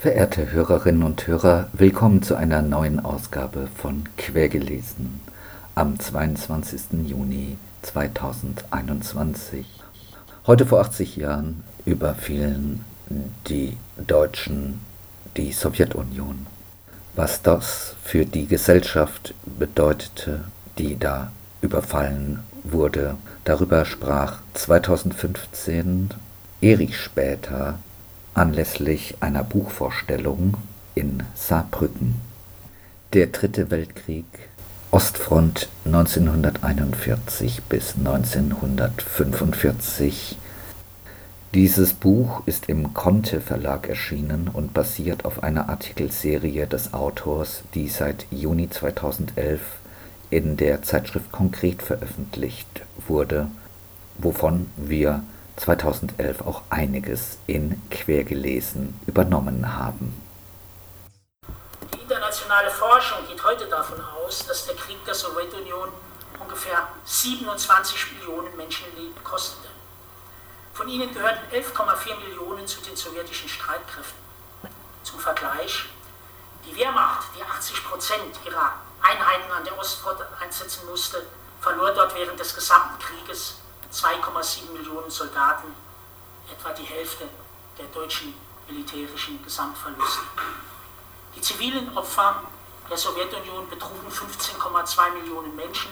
Verehrte Hörerinnen und Hörer, willkommen zu einer neuen Ausgabe von Quergelesen am 22. Juni 2021. Heute vor 80 Jahren überfielen die Deutschen die Sowjetunion. Was das für die Gesellschaft bedeutete, die da überfallen wurde, darüber sprach 2015 Erich Später anlässlich einer Buchvorstellung in Saarbrücken. Der Dritte Weltkrieg, Ostfront 1941 bis 1945 dieses Buch ist im Conte Verlag erschienen und basiert auf einer Artikelserie des Autors, die seit Juni 2011 in der Zeitschrift Konkret veröffentlicht wurde, wovon wir 2011 auch einiges in Quergelesen übernommen haben. Die internationale Forschung geht heute davon aus, dass der Krieg der Sowjetunion ungefähr 27 Millionen Menschenleben kostete. Von ihnen gehörten 11,4 Millionen zu den sowjetischen Streitkräften. Zum Vergleich, die Wehrmacht, die 80 Prozent ihrer Einheiten an der Ostfront einsetzen musste, verlor dort während des gesamten Krieges 2,7 Millionen Soldaten, etwa die Hälfte der deutschen militärischen Gesamtverluste. Die zivilen Opfer der Sowjetunion betrugen 15,2 Millionen Menschen,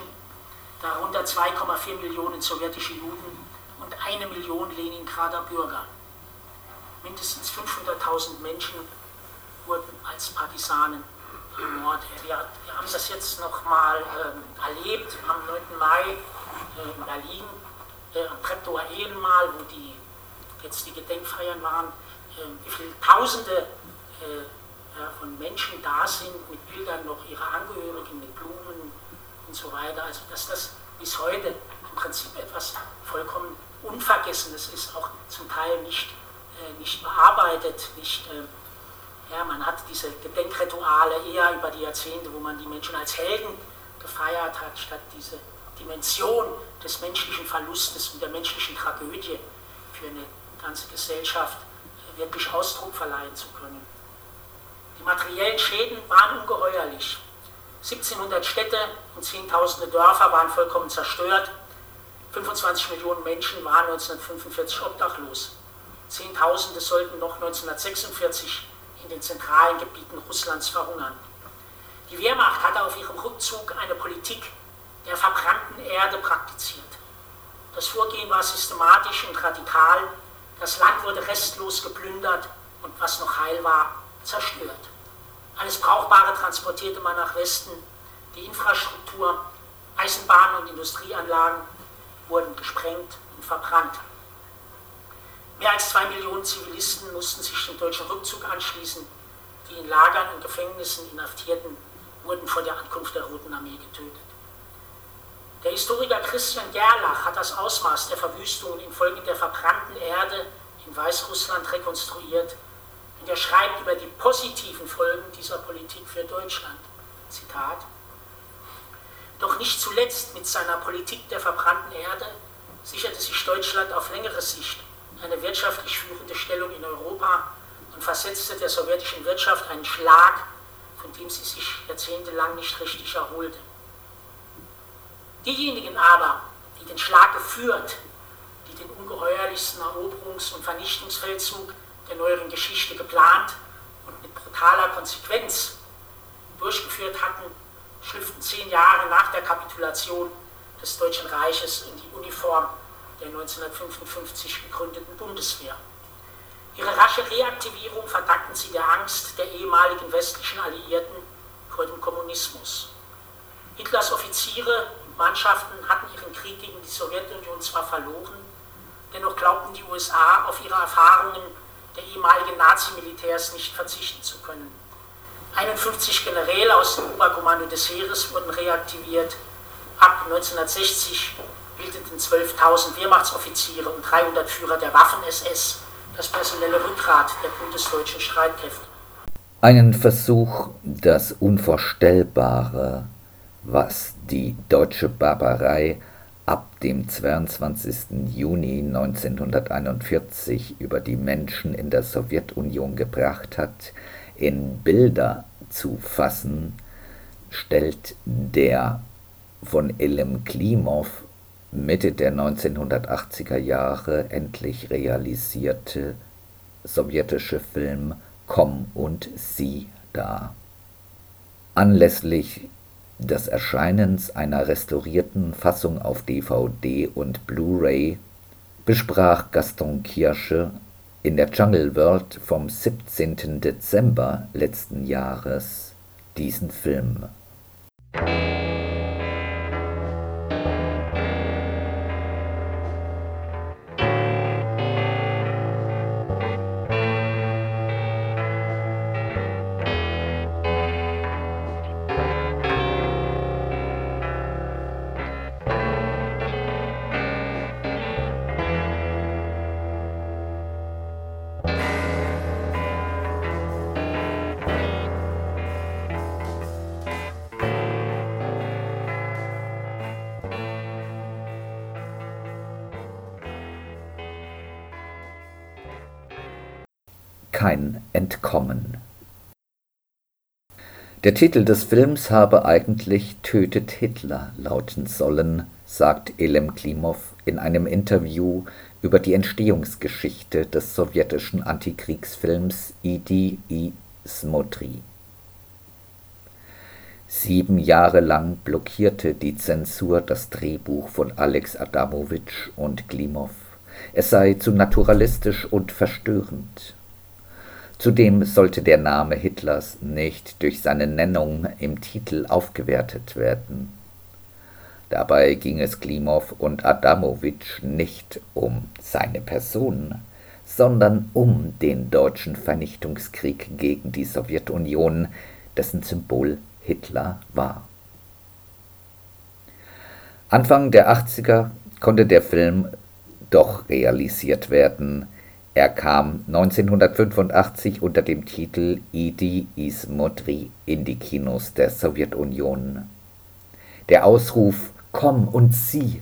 darunter 2,4 Millionen sowjetische Juden und eine Million Leningrader Bürger. Mindestens 500.000 Menschen wurden als Partisanen ermordet. Wir, haben das jetzt nochmal äh, erlebt am 9. Mai äh, in Berlin, Treptower Ehrenmal, wo die, jetzt die Gedenkfeiern waren, äh, wie viele Tausende äh, von Menschen da sind, mit Bildern noch ihrer Angehörigen, mit Blumen und so weiter. Also dass das bis heute im Prinzip etwas vollkommen Unvergessenes ist, auch zum Teil nicht, äh, nicht bearbeitet, nicht, äh, ja, man hat diese Gedenkrituale eher über die Jahrzehnte, wo man die Menschen als Helden gefeiert hat, statt diese Dimension des menschlichen Verlustes und der menschlichen Tragödie für eine ganze Gesellschaft äh, wirklich Ausdruck verleihen zu können. Die materiellen Schäden waren ungeheuerlich. 1700 Städte und Zehntausende Dörfer waren vollkommen zerstört. 25 Millionen Menschen waren 1945 obdachlos. Zehntausende sollten noch 1946 in den zentralen Gebieten Russlands verhungern. Die Wehrmacht hatte auf ihrem Rückzug eine Politik der verbrannten Erde praktiziert. Das Vorgehen war systematisch und radikal. Das Land wurde restlos geplündert und was noch heil war, zerstört. Alles Brauchbare transportierte man nach Westen. Die Infrastruktur, Eisenbahnen und Industrieanlagen wurden gesprengt und verbrannt. Mehr als zwei Millionen Zivilisten mussten sich dem deutschen Rückzug anschließen. Die in Lagern und Gefängnissen Inhaftierten wurden vor der Ankunft der Roten Armee getötet. Der Historiker Christian Gerlach hat das Ausmaß der Verwüstungen infolge der verbrannten Erde in Weißrussland rekonstruiert und er schreibt über die positiven Folgen dieser Politik für Deutschland. Zitat doch nicht zuletzt mit seiner Politik der verbrannten Erde sicherte sich Deutschland auf längere Sicht eine wirtschaftlich führende Stellung in Europa und versetzte der sowjetischen Wirtschaft einen Schlag, von dem sie sich jahrzehntelang nicht richtig erholte. Diejenigen aber, die den Schlag geführt, die den ungeheuerlichsten Eroberungs- und Vernichtungsfeldzug der neueren Geschichte geplant und mit brutaler Konsequenz durchgeführt hatten, schlüpften zehn Jahre nach der Kapitulation des Deutschen Reiches in die Uniform der 1955 gegründeten Bundeswehr. Ihre rasche Reaktivierung verdankten sie der Angst der ehemaligen westlichen Alliierten vor dem Kommunismus. Hitlers Offiziere Mannschaften hatten ihren Krieg gegen die Sowjetunion zwar verloren, dennoch glaubten die USA auf ihre Erfahrungen der ehemaligen Nazi-Militärs nicht verzichten zu können. 51 Generäle aus dem Oberkommando des Heeres wurden reaktiviert. Ab 1960 bildeten 12.000 Wehrmachtsoffiziere und 300 Führer der Waffen-SS das personelle Rückgrat der bundesdeutschen Streitkräfte. Einen Versuch, das Unvorstellbare, was die deutsche Barbarei ab dem 22. Juni 1941 über die Menschen in der Sowjetunion gebracht hat, in Bilder zu fassen, stellt der von Ilem Klimov Mitte der 1980er Jahre endlich realisierte sowjetische Film Komm und sieh dar. Anlässlich des Erscheinens einer restaurierten Fassung auf DVD und Blu-ray besprach Gaston Kirsche in der Jungle World vom 17. Dezember letzten Jahres diesen Film. Der Titel des Films habe eigentlich Tötet Hitler lauten sollen, sagt Elem Klimov in einem Interview über die Entstehungsgeschichte des sowjetischen Antikriegsfilms Idi i Smotri. Sieben Jahre lang blockierte die Zensur das Drehbuch von Alex Adamowitsch und Klimov. Es sei zu naturalistisch und verstörend. Zudem sollte der Name Hitlers nicht durch seine Nennung im Titel aufgewertet werden. Dabei ging es Klimov und Adamowitsch nicht um seine Person, sondern um den deutschen Vernichtungskrieg gegen die Sowjetunion, dessen Symbol Hitler war. Anfang der 80er konnte der Film doch realisiert werden, er kam 1985 unter dem Titel Idi Ismotri in die Kinos der Sowjetunion. Der Ausruf Komm und sieh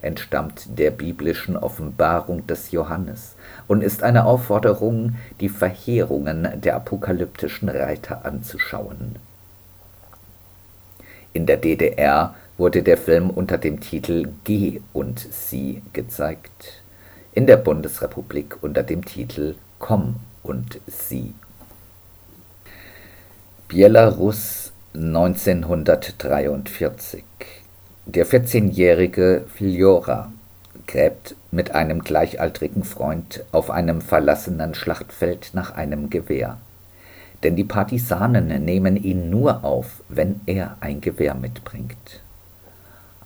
entstammt der biblischen Offenbarung des Johannes und ist eine Aufforderung, die Verheerungen der apokalyptischen Reiter anzuschauen. In der DDR wurde der Film unter dem Titel Geh und sieh gezeigt in der Bundesrepublik unter dem Titel Komm und sieh. Belarus 1943 Der 14-jährige Filjora gräbt mit einem gleichaltrigen Freund auf einem verlassenen Schlachtfeld nach einem Gewehr. Denn die Partisanen nehmen ihn nur auf, wenn er ein Gewehr mitbringt.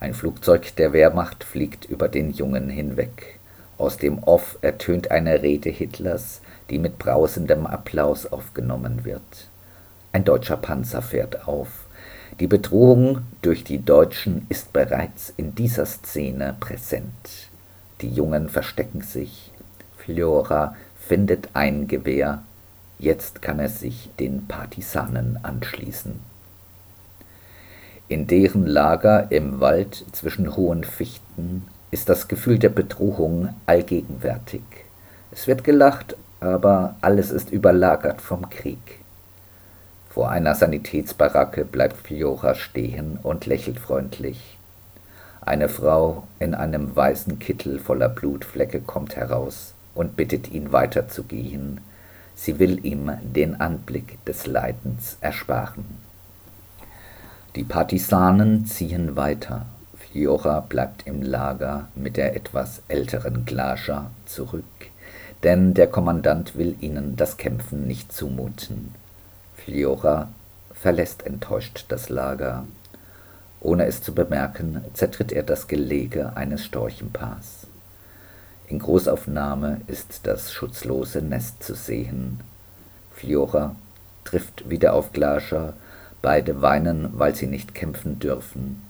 Ein Flugzeug der Wehrmacht fliegt über den Jungen hinweg. Aus dem Off ertönt eine Rede Hitlers, die mit brausendem Applaus aufgenommen wird. Ein deutscher Panzer fährt auf. Die Bedrohung durch die Deutschen ist bereits in dieser Szene präsent. Die Jungen verstecken sich. Flora findet ein Gewehr. Jetzt kann er sich den Partisanen anschließen. In deren Lager im Wald zwischen hohen Fichten ist das Gefühl der Bedrohung allgegenwärtig. Es wird gelacht, aber alles ist überlagert vom Krieg. Vor einer Sanitätsbaracke bleibt Fiora stehen und lächelt freundlich. Eine Frau in einem weißen Kittel voller Blutflecke kommt heraus und bittet ihn weiterzugehen. Sie will ihm den Anblick des Leidens ersparen. Die Partisanen ziehen weiter Jora bleibt im Lager mit der etwas älteren Glascha zurück, denn der Kommandant will ihnen das Kämpfen nicht zumuten. Fliora verlässt enttäuscht das Lager. Ohne es zu bemerken, zertritt er das Gelege eines Storchenpaars. In Großaufnahme ist das schutzlose Nest zu sehen. Fiora trifft wieder auf Glascher, beide weinen, weil sie nicht kämpfen dürfen.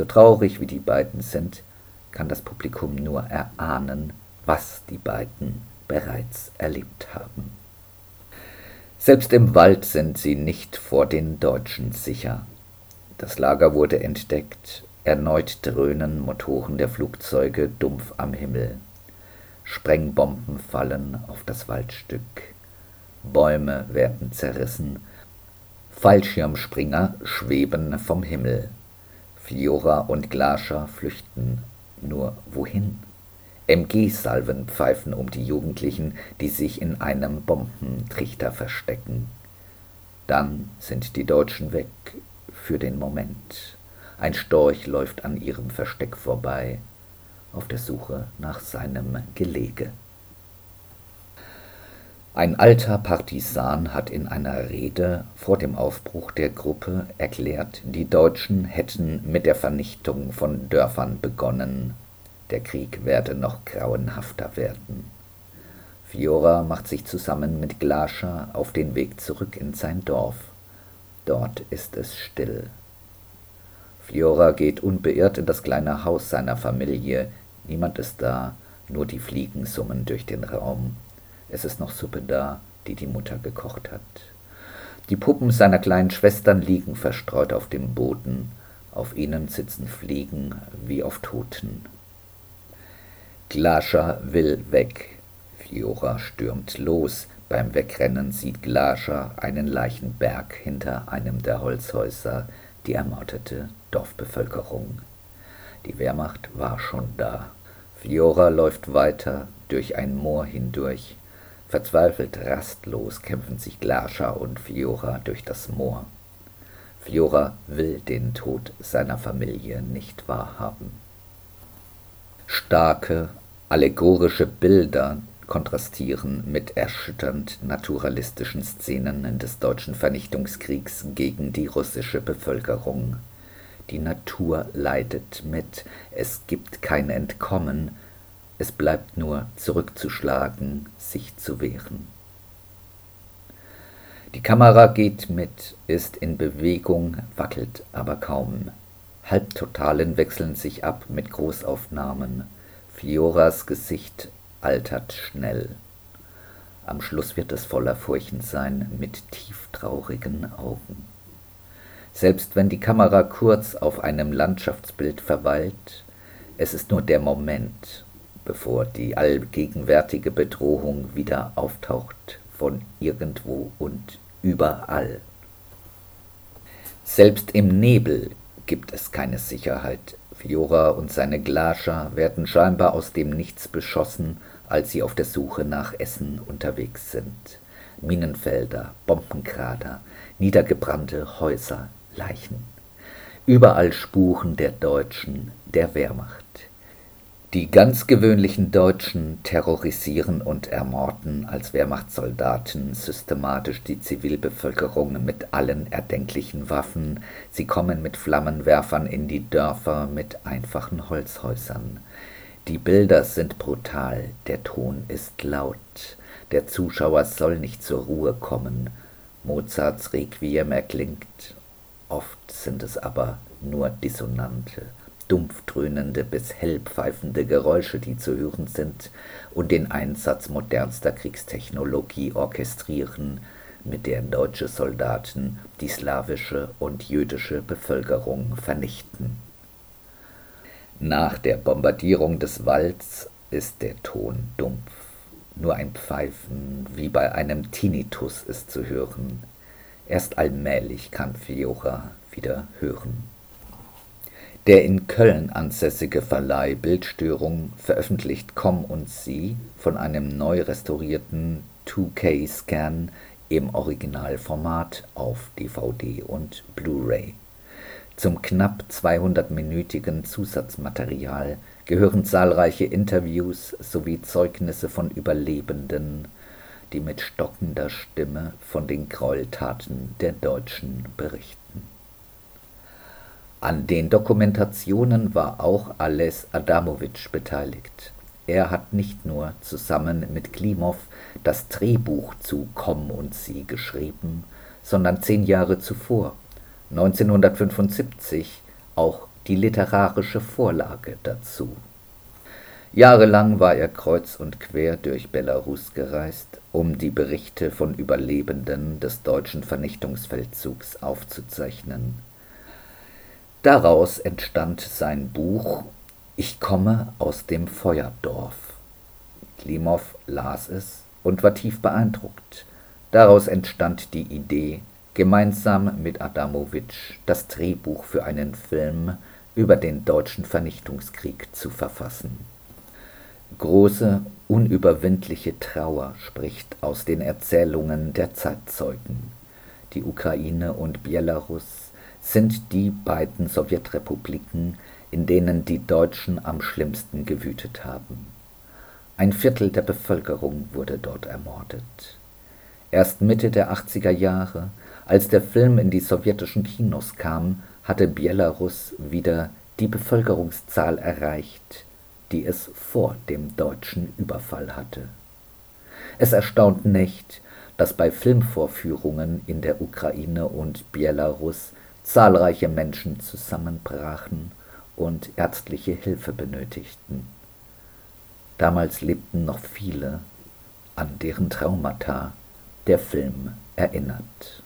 So traurig wie die beiden sind, kann das Publikum nur erahnen, was die beiden bereits erlebt haben. Selbst im Wald sind sie nicht vor den Deutschen sicher. Das Lager wurde entdeckt, erneut dröhnen Motoren der Flugzeuge dumpf am Himmel. Sprengbomben fallen auf das Waldstück. Bäume werden zerrissen. Fallschirmspringer schweben vom Himmel. Fiora und Glascher flüchten. Nur wohin? MG-Salven pfeifen um die Jugendlichen, die sich in einem Bombentrichter verstecken. Dann sind die Deutschen weg für den Moment. Ein Storch läuft an ihrem Versteck vorbei, auf der Suche nach seinem Gelege. Ein alter Partisan hat in einer Rede vor dem Aufbruch der Gruppe erklärt, die Deutschen hätten mit der Vernichtung von Dörfern begonnen. Der Krieg werde noch grauenhafter werden. Fiora macht sich zusammen mit Glascher auf den Weg zurück in sein Dorf. Dort ist es still. Fiora geht unbeirrt in das kleine Haus seiner Familie. Niemand ist da, nur die Fliegen summen durch den Raum. Es ist noch Suppe da, die die Mutter gekocht hat. Die Puppen seiner kleinen Schwestern liegen verstreut auf dem Boden. Auf ihnen sitzen Fliegen wie auf Toten. Glascher will weg. Fiora stürmt los. Beim Wegrennen sieht Glascher einen Leichenberg hinter einem der Holzhäuser, die ermordete Dorfbevölkerung. Die Wehrmacht war schon da. Fiora läuft weiter durch ein Moor hindurch. Verzweifelt rastlos kämpfen sich Glascha und Fiora durch das Moor. Fiora will den Tod seiner Familie nicht wahrhaben. Starke, allegorische Bilder kontrastieren mit erschütternd naturalistischen Szenen des deutschen Vernichtungskriegs gegen die russische Bevölkerung. Die Natur leidet mit, es gibt kein Entkommen, es bleibt nur zurückzuschlagen, sich zu wehren. Die Kamera geht mit, ist in Bewegung, wackelt aber kaum. Halbtotalen wechseln sich ab mit Großaufnahmen. Fioras Gesicht altert schnell. Am Schluss wird es voller Furchen sein, mit tieftraurigen Augen. Selbst wenn die Kamera kurz auf einem Landschaftsbild verweilt, es ist nur der Moment, bevor die allgegenwärtige Bedrohung wieder auftaucht von irgendwo und überall. Selbst im Nebel gibt es keine Sicherheit. Fiora und seine Glascher werden scheinbar aus dem Nichts beschossen, als sie auf der Suche nach Essen unterwegs sind. Minenfelder, Bombenkrater, niedergebrannte Häuser, Leichen. Überall Spuren der Deutschen, der Wehrmacht. Die ganz gewöhnlichen Deutschen terrorisieren und ermorden als Wehrmachtssoldaten systematisch die Zivilbevölkerung mit allen erdenklichen Waffen. Sie kommen mit Flammenwerfern in die Dörfer mit einfachen Holzhäusern. Die Bilder sind brutal, der Ton ist laut. Der Zuschauer soll nicht zur Ruhe kommen. Mozarts Requiem erklingt, oft sind es aber nur Dissonante dumpf dröhnende bis hell pfeifende Geräusche, die zu hören sind und den Einsatz modernster Kriegstechnologie orchestrieren, mit der deutsche Soldaten die slawische und jüdische Bevölkerung vernichten. Nach der Bombardierung des Walds ist der Ton dumpf. Nur ein Pfeifen wie bei einem Tinnitus ist zu hören. Erst allmählich kann Fiora wieder hören. Der in Köln ansässige Verleih Bildstörung veröffentlicht Komm und Sie von einem neu restaurierten 2K-Scan im Originalformat auf DVD und Blu-ray. Zum knapp 200-minütigen Zusatzmaterial gehören zahlreiche Interviews sowie Zeugnisse von Überlebenden, die mit stockender Stimme von den Gräueltaten der Deutschen berichten an den Dokumentationen war auch Ales Adamovic beteiligt. Er hat nicht nur zusammen mit Klimov das Drehbuch zu Komm und Sie geschrieben, sondern zehn Jahre zuvor, 1975, auch die literarische Vorlage dazu. Jahrelang war er kreuz und quer durch Belarus gereist, um die Berichte von Überlebenden des deutschen Vernichtungsfeldzugs aufzuzeichnen. Daraus entstand sein Buch Ich komme aus dem Feuerdorf. Klimow las es und war tief beeindruckt. Daraus entstand die Idee, gemeinsam mit Adamowitsch das Drehbuch für einen Film über den deutschen Vernichtungskrieg zu verfassen. Große, unüberwindliche Trauer spricht aus den Erzählungen der Zeitzeugen. Die Ukraine und Belarus sind die beiden Sowjetrepubliken, in denen die Deutschen am schlimmsten gewütet haben. Ein Viertel der Bevölkerung wurde dort ermordet. Erst Mitte der 80er Jahre, als der Film in die sowjetischen Kinos kam, hatte Belarus wieder die Bevölkerungszahl erreicht, die es vor dem deutschen Überfall hatte. Es erstaunt nicht, dass bei Filmvorführungen in der Ukraine und Belarus zahlreiche Menschen zusammenbrachen und ärztliche Hilfe benötigten. Damals lebten noch viele, an deren Traumata der Film erinnert.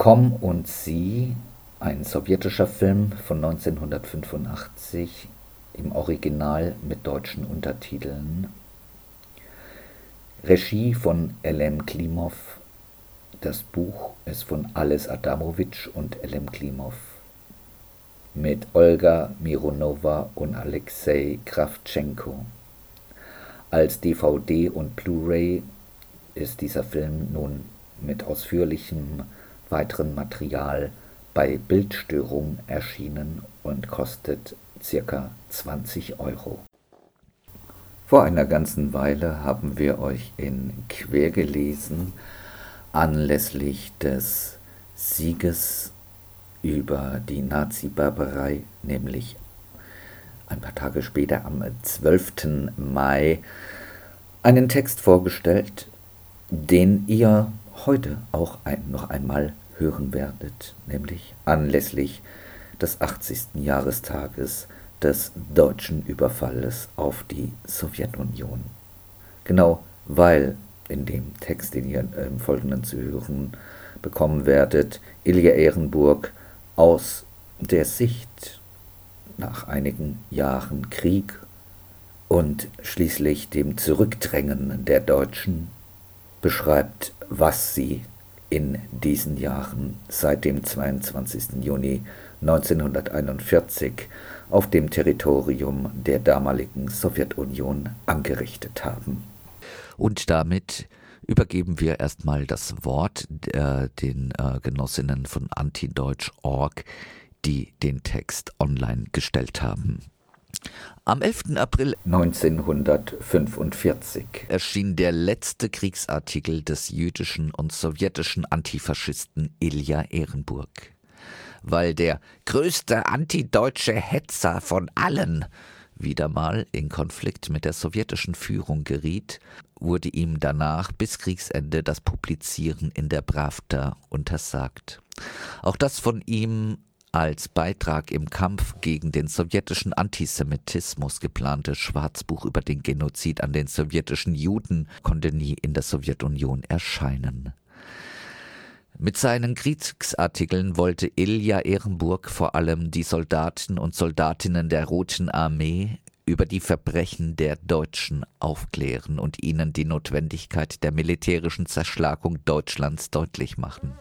Komm und sieh, ein sowjetischer Film von 1985 im Original mit deutschen Untertiteln. Regie von Elem Klimov. Das Buch ist von Alice Adamowitsch und Elem Klimov. Mit Olga Mironova und Alexei Kravtschenko. Als DVD und Blu-ray ist dieser Film nun mit ausführlichem weiteren Material bei Bildstörung erschienen und kostet ca. 20 Euro. Vor einer ganzen Weile haben wir euch in Quer gelesen anlässlich des Sieges über die Nazi-Barbarei, nämlich ein paar Tage später am 12. Mai, einen Text vorgestellt, den ihr heute auch ein, noch einmal hören werdet, nämlich anlässlich des 80. Jahrestages des deutschen Überfalles auf die Sowjetunion. Genau weil in dem Text, den ihr im Folgenden zu hören bekommen werdet, Ilja Ehrenburg aus der Sicht nach einigen Jahren Krieg und schließlich dem Zurückdrängen der Deutschen beschreibt, was sie in diesen Jahren seit dem 22. Juni 1941 auf dem Territorium der damaligen Sowjetunion angerichtet haben. Und damit übergeben wir erstmal das Wort äh, den äh, Genossinnen von Antideutsch.org, die den Text online gestellt haben. Am 11. April 1945 erschien der letzte Kriegsartikel des jüdischen und sowjetischen Antifaschisten Ilja Ehrenburg. Weil der größte antideutsche Hetzer von allen wieder mal in Konflikt mit der sowjetischen Führung geriet, wurde ihm danach bis Kriegsende das Publizieren in der Pravda untersagt. Auch das von ihm als Beitrag im Kampf gegen den sowjetischen Antisemitismus geplante Schwarzbuch über den Genozid an den sowjetischen Juden konnte nie in der Sowjetunion erscheinen. Mit seinen Kriegsartikeln wollte Ilja Ehrenburg vor allem die Soldaten und Soldatinnen der Roten Armee über die Verbrechen der Deutschen aufklären und ihnen die Notwendigkeit der militärischen Zerschlagung Deutschlands deutlich machen.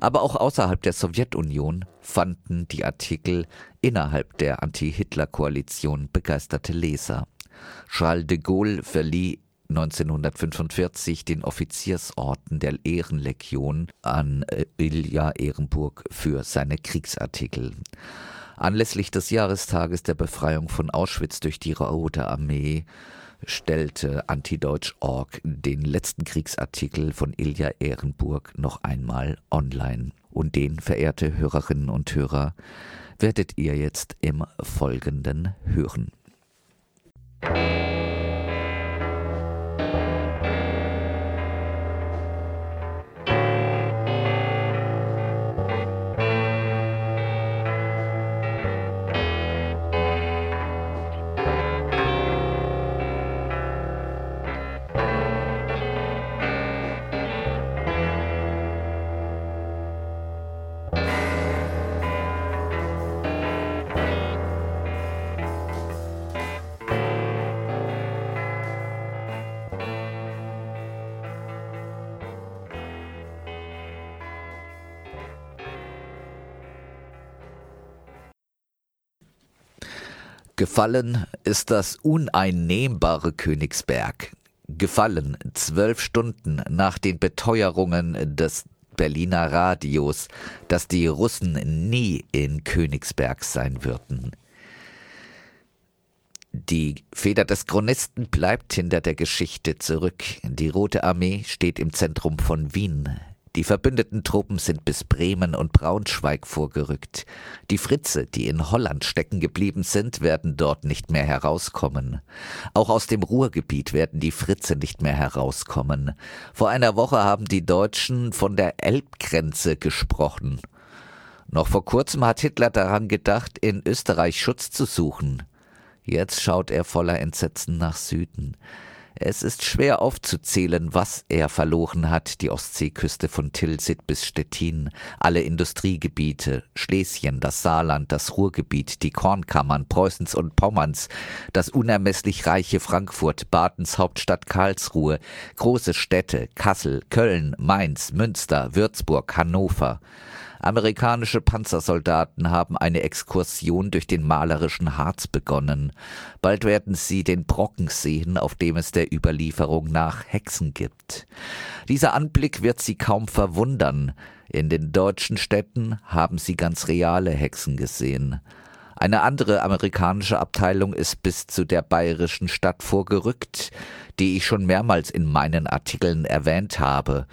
Aber auch außerhalb der Sowjetunion fanden die Artikel innerhalb der Anti-Hitler-Koalition begeisterte Leser. Charles de Gaulle verlieh 1945 den Offiziersorden der Ehrenlegion an äh, Ilja Ehrenburg für seine Kriegsartikel. Anlässlich des Jahrestages der Befreiung von Auschwitz durch die Rote Armee stellte Antideutsch.org den letzten Kriegsartikel von Ilja Ehrenburg noch einmal online. Und den, verehrte Hörerinnen und Hörer, werdet ihr jetzt im Folgenden hören. Gefallen ist das uneinnehmbare Königsberg. Gefallen zwölf Stunden nach den Beteuerungen des Berliner Radios, dass die Russen nie in Königsberg sein würden. Die Feder des Chronisten bleibt hinter der Geschichte zurück. Die Rote Armee steht im Zentrum von Wien. Die verbündeten Truppen sind bis Bremen und Braunschweig vorgerückt. Die Fritze, die in Holland stecken geblieben sind, werden dort nicht mehr herauskommen. Auch aus dem Ruhrgebiet werden die Fritze nicht mehr herauskommen. Vor einer Woche haben die Deutschen von der Elbgrenze gesprochen. Noch vor kurzem hat Hitler daran gedacht, in Österreich Schutz zu suchen. Jetzt schaut er voller Entsetzen nach Süden. Es ist schwer aufzuzählen, was er verloren hat, die Ostseeküste von Tilsit bis Stettin, alle Industriegebiete, Schlesien, das Saarland, das Ruhrgebiet, die Kornkammern Preußens und Pommerns, das unermesslich reiche Frankfurt, Badens Hauptstadt Karlsruhe, große Städte, Kassel, Köln, Mainz, Münster, Würzburg, Hannover. Amerikanische Panzersoldaten haben eine Exkursion durch den malerischen Harz begonnen. Bald werden sie den Brocken sehen, auf dem es der Überlieferung nach Hexen gibt. Dieser Anblick wird sie kaum verwundern. In den deutschen Städten haben sie ganz reale Hexen gesehen. Eine andere amerikanische Abteilung ist bis zu der bayerischen Stadt vorgerückt, die ich schon mehrmals in meinen Artikeln erwähnt habe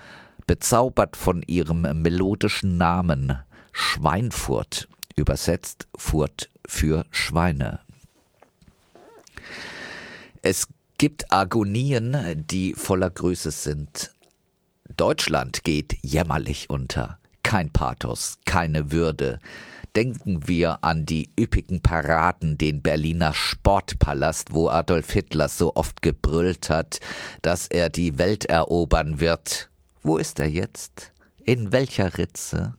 bezaubert von ihrem melodischen Namen Schweinfurt, übersetzt Furt für Schweine. Es gibt Agonien, die voller Größe sind. Deutschland geht jämmerlich unter. Kein Pathos, keine Würde. Denken wir an die üppigen Paraden, den Berliner Sportpalast, wo Adolf Hitler so oft gebrüllt hat, dass er die Welt erobern wird. Wo ist er jetzt? In welcher Ritze?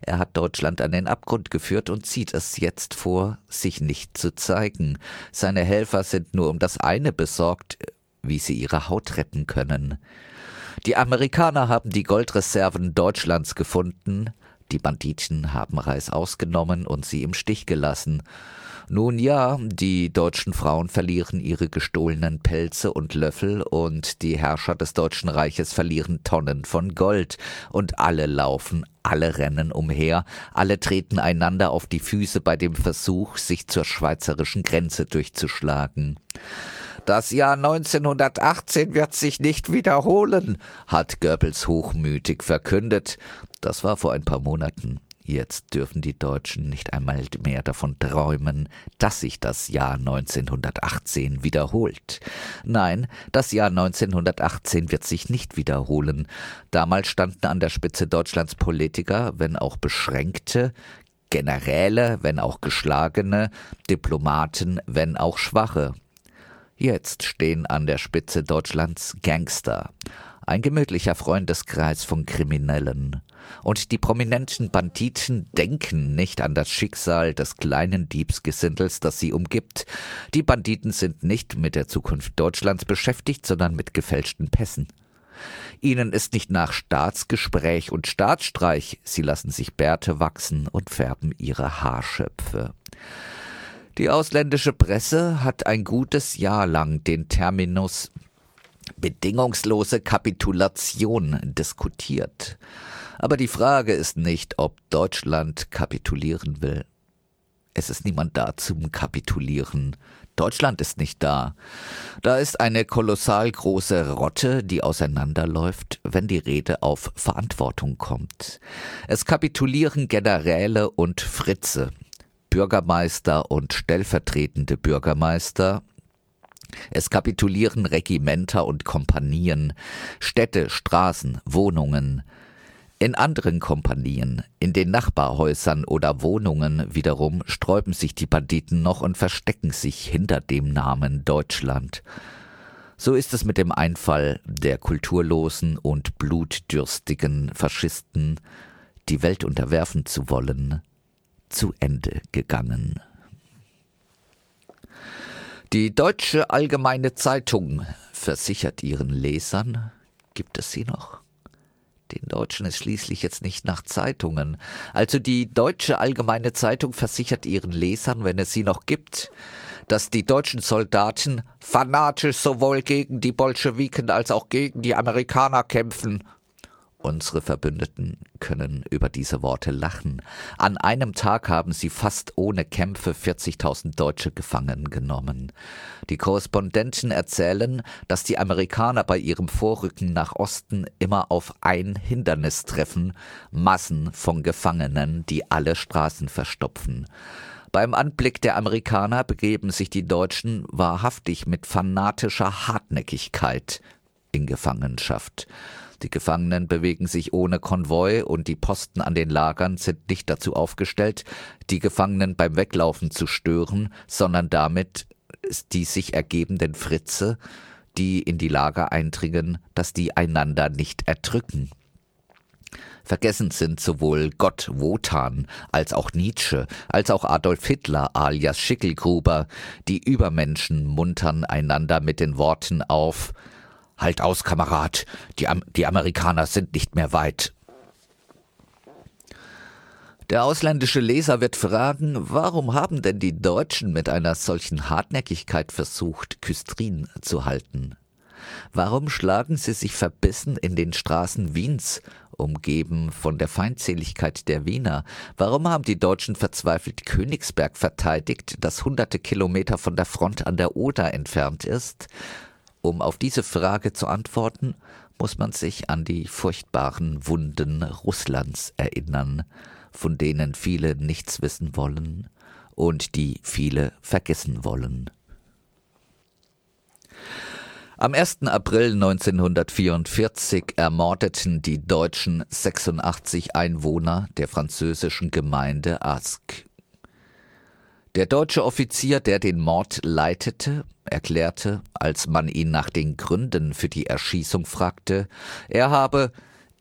Er hat Deutschland an den Abgrund geführt und zieht es jetzt vor, sich nicht zu zeigen. Seine Helfer sind nur um das eine besorgt, wie sie ihre Haut retten können. Die Amerikaner haben die Goldreserven Deutschlands gefunden, die Banditen haben Reis ausgenommen und sie im Stich gelassen. Nun ja, die deutschen Frauen verlieren ihre gestohlenen Pelze und Löffel und die Herrscher des Deutschen Reiches verlieren Tonnen von Gold und alle laufen, alle rennen umher, alle treten einander auf die Füße bei dem Versuch, sich zur schweizerischen Grenze durchzuschlagen. Das Jahr 1918 wird sich nicht wiederholen, hat Goebbels hochmütig verkündet. Das war vor ein paar Monaten. Jetzt dürfen die Deutschen nicht einmal mehr davon träumen, dass sich das Jahr 1918 wiederholt. Nein, das Jahr 1918 wird sich nicht wiederholen. Damals standen an der Spitze Deutschlands Politiker, wenn auch beschränkte, Generäle, wenn auch geschlagene, Diplomaten, wenn auch schwache. Jetzt stehen an der Spitze Deutschlands Gangster, ein gemütlicher Freundeskreis von Kriminellen. Und die prominenten Banditen denken nicht an das Schicksal des kleinen Diebsgesindels, das sie umgibt. Die Banditen sind nicht mit der Zukunft Deutschlands beschäftigt, sondern mit gefälschten Pässen. Ihnen ist nicht nach Staatsgespräch und Staatsstreich, sie lassen sich Bärte wachsen und färben ihre Haarschöpfe. Die ausländische Presse hat ein gutes Jahr lang den Terminus bedingungslose Kapitulation diskutiert. Aber die Frage ist nicht, ob Deutschland kapitulieren will. Es ist niemand da zum Kapitulieren. Deutschland ist nicht da. Da ist eine kolossal große Rotte, die auseinanderläuft, wenn die Rede auf Verantwortung kommt. Es kapitulieren Generäle und Fritze, Bürgermeister und stellvertretende Bürgermeister, es kapitulieren Regimenter und Kompanien, Städte, Straßen, Wohnungen. In anderen Kompanien, in den Nachbarhäusern oder Wohnungen wiederum sträuben sich die Banditen noch und verstecken sich hinter dem Namen Deutschland. So ist es mit dem Einfall der kulturlosen und blutdürstigen Faschisten, die Welt unterwerfen zu wollen, zu Ende gegangen. Die Deutsche Allgemeine Zeitung versichert ihren Lesern, gibt es sie noch? Den Deutschen ist schließlich jetzt nicht nach Zeitungen. Also die Deutsche Allgemeine Zeitung versichert ihren Lesern, wenn es sie noch gibt, dass die deutschen Soldaten fanatisch sowohl gegen die Bolschewiken als auch gegen die Amerikaner kämpfen Unsere Verbündeten können über diese Worte lachen. An einem Tag haben sie fast ohne Kämpfe 40.000 Deutsche gefangen genommen. Die Korrespondenten erzählen, dass die Amerikaner bei ihrem Vorrücken nach Osten immer auf ein Hindernis treffen, Massen von Gefangenen, die alle Straßen verstopfen. Beim Anblick der Amerikaner begeben sich die Deutschen wahrhaftig mit fanatischer Hartnäckigkeit in Gefangenschaft. Die Gefangenen bewegen sich ohne Konvoi und die Posten an den Lagern sind nicht dazu aufgestellt, die Gefangenen beim Weglaufen zu stören, sondern damit die sich ergebenden Fritze, die in die Lager eindringen, dass die einander nicht erdrücken. Vergessen sind sowohl Gott Wotan als auch Nietzsche, als auch Adolf Hitler alias Schickelgruber, die Übermenschen muntern einander mit den Worten auf Halt aus, Kamerad, die, Am die Amerikaner sind nicht mehr weit. Der ausländische Leser wird fragen, warum haben denn die Deutschen mit einer solchen Hartnäckigkeit versucht, Küstrin zu halten? Warum schlagen sie sich verbissen in den Straßen Wiens, umgeben von der Feindseligkeit der Wiener? Warum haben die Deutschen verzweifelt Königsberg verteidigt, das hunderte Kilometer von der Front an der Oder entfernt ist? Um auf diese Frage zu antworten, muss man sich an die furchtbaren Wunden Russlands erinnern, von denen viele nichts wissen wollen und die viele vergessen wollen. Am 1. April 1944 ermordeten die Deutschen 86 Einwohner der französischen Gemeinde Ask. Der deutsche Offizier, der den Mord leitete, erklärte, als man ihn nach den Gründen für die Erschießung fragte, er habe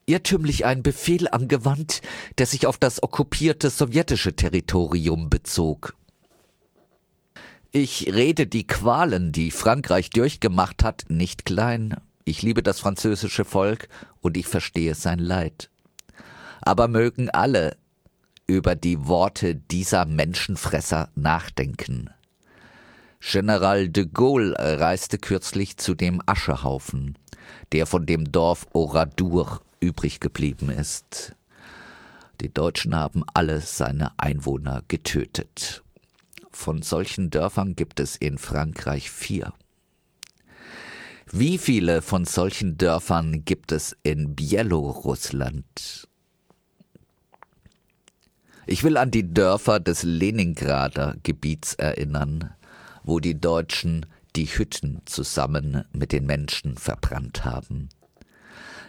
irrtümlich einen Befehl angewandt, der sich auf das okkupierte sowjetische Territorium bezog. Ich rede die Qualen, die Frankreich durchgemacht hat, nicht klein. Ich liebe das französische Volk und ich verstehe sein Leid. Aber mögen alle über die Worte dieser Menschenfresser nachdenken. General de Gaulle reiste kürzlich zu dem Aschehaufen, der von dem Dorf Oradour übrig geblieben ist. Die Deutschen haben alle seine Einwohner getötet. Von solchen Dörfern gibt es in Frankreich vier. Wie viele von solchen Dörfern gibt es in Bielorussland? Ich will an die Dörfer des Leningrader Gebiets erinnern, wo die Deutschen die Hütten zusammen mit den Menschen verbrannt haben.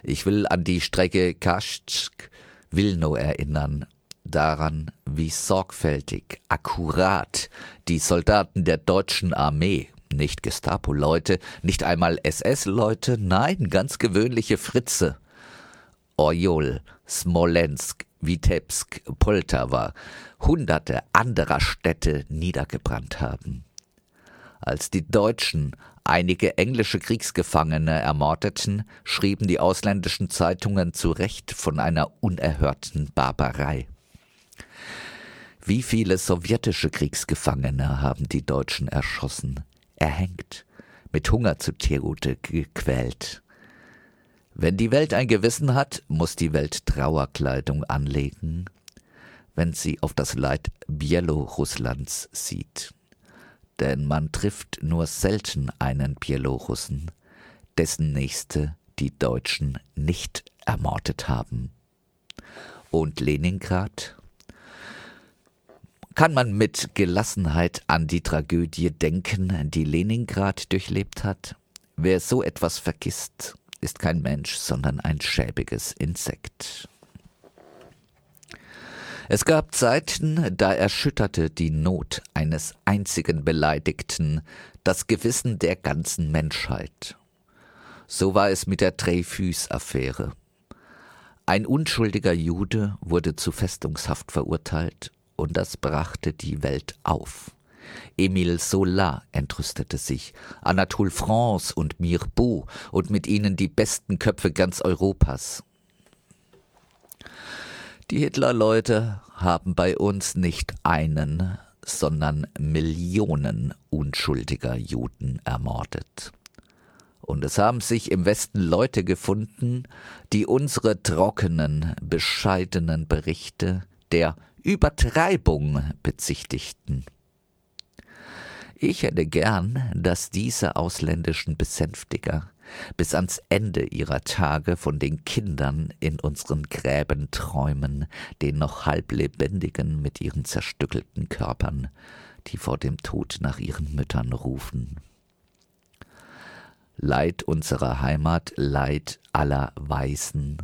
Ich will an die Strecke Kaschtsk-Wilno erinnern, daran, wie sorgfältig, akkurat die Soldaten der deutschen Armee, nicht Gestapo-Leute, nicht einmal SS-Leute, nein, ganz gewöhnliche Fritze, Orjol, Smolensk, Vitebsk, Poltawa, hunderte anderer Städte niedergebrannt haben. Als die Deutschen einige englische Kriegsgefangene ermordeten, schrieben die ausländischen Zeitungen zu Recht von einer unerhörten Barbarei. Wie viele sowjetische Kriegsgefangene haben die Deutschen erschossen, erhängt, mit Hunger zu Tode gequält? Wenn die Welt ein Gewissen hat, muss die Welt Trauerkleidung anlegen, wenn sie auf das Leid Bielorusslands sieht. Denn man trifft nur selten einen Bielorussen, dessen Nächste die Deutschen nicht ermordet haben. Und Leningrad? Kann man mit Gelassenheit an die Tragödie denken, die Leningrad durchlebt hat? Wer so etwas vergisst, ist kein Mensch, sondern ein schäbiges Insekt. Es gab Zeiten, da erschütterte die Not eines einzigen Beleidigten das Gewissen der ganzen Menschheit. So war es mit der Dreyfus-Affäre. Ein unschuldiger Jude wurde zu Festungshaft verurteilt, und das brachte die Welt auf. Emile Zola entrüstete sich, Anatole France und Mirbeau und mit ihnen die besten Köpfe ganz Europas. Die Hitlerleute haben bei uns nicht einen, sondern Millionen unschuldiger Juden ermordet. Und es haben sich im Westen Leute gefunden, die unsere trockenen, bescheidenen Berichte der Übertreibung bezichtigten. Ich hätte gern, dass diese ausländischen Besänftiger bis ans Ende ihrer Tage von den Kindern in unseren Gräben träumen, den noch halblebendigen mit ihren zerstückelten Körpern, die vor dem Tod nach ihren Müttern rufen. Leid unserer Heimat, Leid aller Weißen,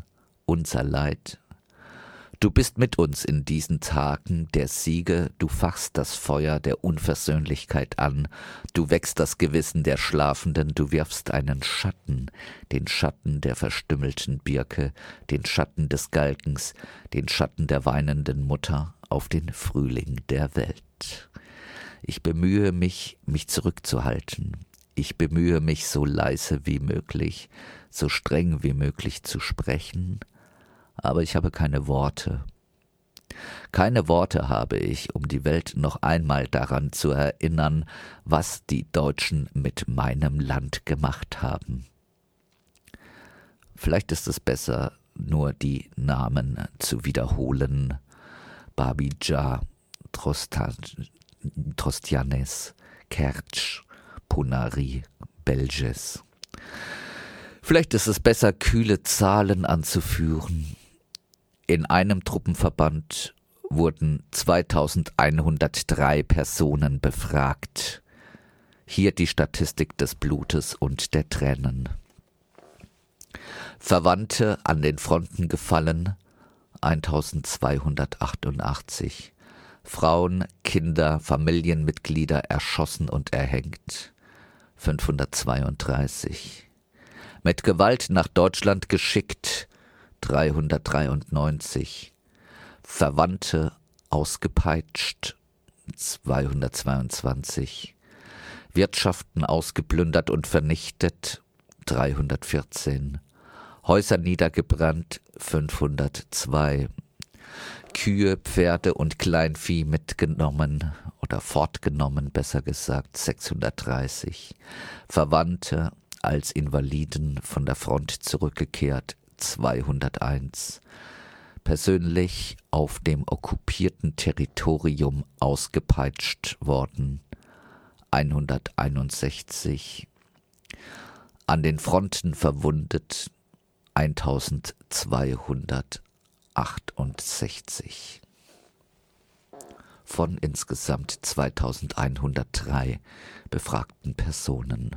unser Leid Du bist mit uns in diesen Tagen der Siege, du fachst das Feuer der Unversöhnlichkeit an, du wächst das Gewissen der Schlafenden, du wirfst einen Schatten, den Schatten der verstümmelten Birke, den Schatten des Galgens, den Schatten der weinenden Mutter auf den Frühling der Welt. Ich bemühe mich, mich zurückzuhalten. Ich bemühe mich, so leise wie möglich, so streng wie möglich zu sprechen, aber ich habe keine Worte. Keine Worte habe ich, um die Welt noch einmal daran zu erinnern, was die Deutschen mit meinem Land gemacht haben. Vielleicht ist es besser, nur die Namen zu wiederholen. Babija, Trostianes, Kertsch, Punari, Belges. Vielleicht ist es besser, kühle Zahlen anzuführen. In einem Truppenverband wurden 2103 Personen befragt. Hier die Statistik des Blutes und der Tränen. Verwandte an den Fronten gefallen 1288. Frauen, Kinder, Familienmitglieder erschossen und erhängt 532. Mit Gewalt nach Deutschland geschickt 393, Verwandte ausgepeitscht 222, Wirtschaften ausgeplündert und vernichtet 314, Häuser niedergebrannt 502, Kühe, Pferde und Kleinvieh mitgenommen oder fortgenommen, besser gesagt 630, Verwandte als Invaliden von der Front zurückgekehrt 201 persönlich auf dem okkupierten Territorium ausgepeitscht worden. 161 an den Fronten verwundet. 1268 von insgesamt 2103 befragten Personen.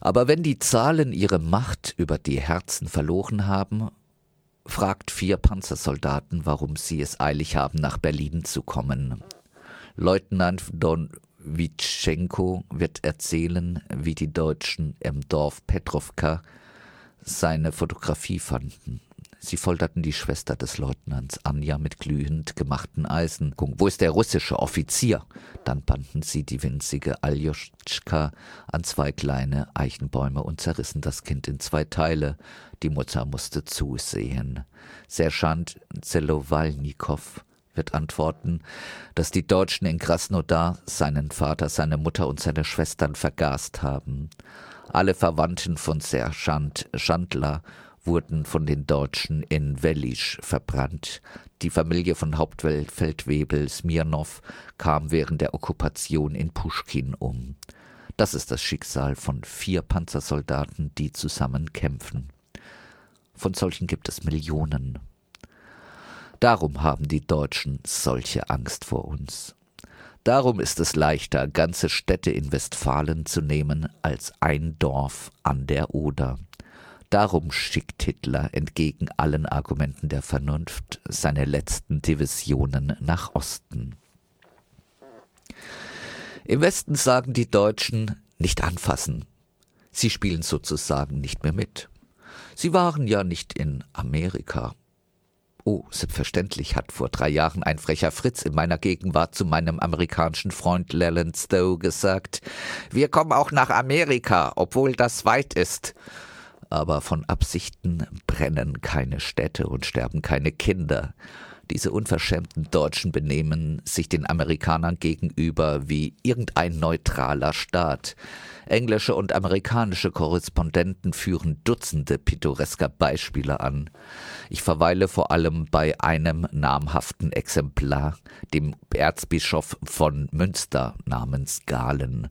Aber wenn die Zahlen ihre Macht über die Herzen verloren haben, fragt vier Panzersoldaten, warum sie es eilig haben, nach Berlin zu kommen. Leutnant Don Witschenko wird erzählen, wie die Deutschen im Dorf Petrovka seine Fotografie fanden. Sie folterten die Schwester des Leutnants Anja mit glühend gemachten Eisen. Wo ist der russische Offizier? Dann banden sie die winzige Aljoschka an zwei kleine Eichenbäume und zerrissen das Kind in zwei Teile. Die Mutter musste zusehen. Sergeant Zelowalnikow wird antworten, dass die Deutschen in Krasnodar seinen Vater, seine Mutter und seine Schwestern vergast haben. Alle Verwandten von Sergeant Schandler wurden von den Deutschen in Wellisch verbrannt. Die Familie von Hauptfeldwebel Smirnov kam während der Okkupation in Puschkin um. Das ist das Schicksal von vier Panzersoldaten, die zusammen kämpfen. Von solchen gibt es Millionen. Darum haben die Deutschen solche Angst vor uns. Darum ist es leichter, ganze Städte in Westfalen zu nehmen, als ein Dorf an der Oder. Darum schickt Hitler entgegen allen Argumenten der Vernunft seine letzten Divisionen nach Osten. Im Westen sagen die Deutschen nicht anfassen. Sie spielen sozusagen nicht mehr mit. Sie waren ja nicht in Amerika Oh, selbstverständlich hat vor drei Jahren ein frecher Fritz in meiner Gegenwart zu meinem amerikanischen Freund Leland Stowe gesagt, wir kommen auch nach Amerika, obwohl das weit ist. Aber von Absichten brennen keine Städte und sterben keine Kinder. Diese unverschämten Deutschen benehmen sich den Amerikanern gegenüber wie irgendein neutraler Staat. Englische und amerikanische Korrespondenten führen Dutzende pittoresker Beispiele an. Ich verweile vor allem bei einem namhaften Exemplar, dem Erzbischof von Münster namens Galen.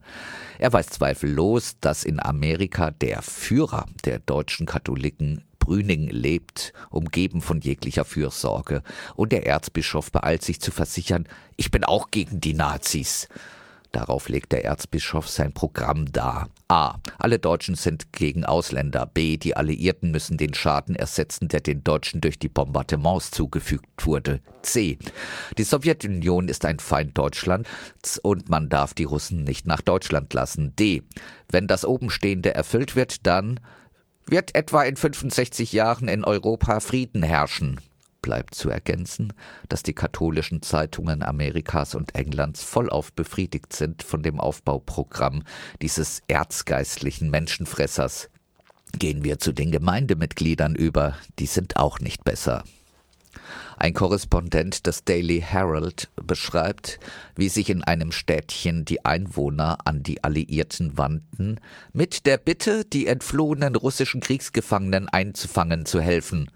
Er weiß zweifellos, dass in Amerika der Führer der deutschen Katholiken Brüning lebt, umgeben von jeglicher Fürsorge, und der Erzbischof beeilt sich zu versichern, ich bin auch gegen die Nazis. Darauf legt der Erzbischof sein Programm dar. A. Alle Deutschen sind gegen Ausländer. B. Die Alliierten müssen den Schaden ersetzen, der den Deutschen durch die Bombardements zugefügt wurde. C. Die Sowjetunion ist ein Feind Deutschlands und man darf die Russen nicht nach Deutschland lassen. D. Wenn das Obenstehende erfüllt wird, dann wird etwa in 65 Jahren in Europa Frieden herrschen. Bleibt zu ergänzen, dass die katholischen Zeitungen Amerikas und Englands vollauf befriedigt sind von dem Aufbauprogramm dieses erzgeistlichen Menschenfressers. Gehen wir zu den Gemeindemitgliedern über, die sind auch nicht besser. Ein Korrespondent des Daily Herald beschreibt, wie sich in einem Städtchen die Einwohner an die Alliierten wandten, mit der Bitte, die entflohenen russischen Kriegsgefangenen einzufangen zu helfen.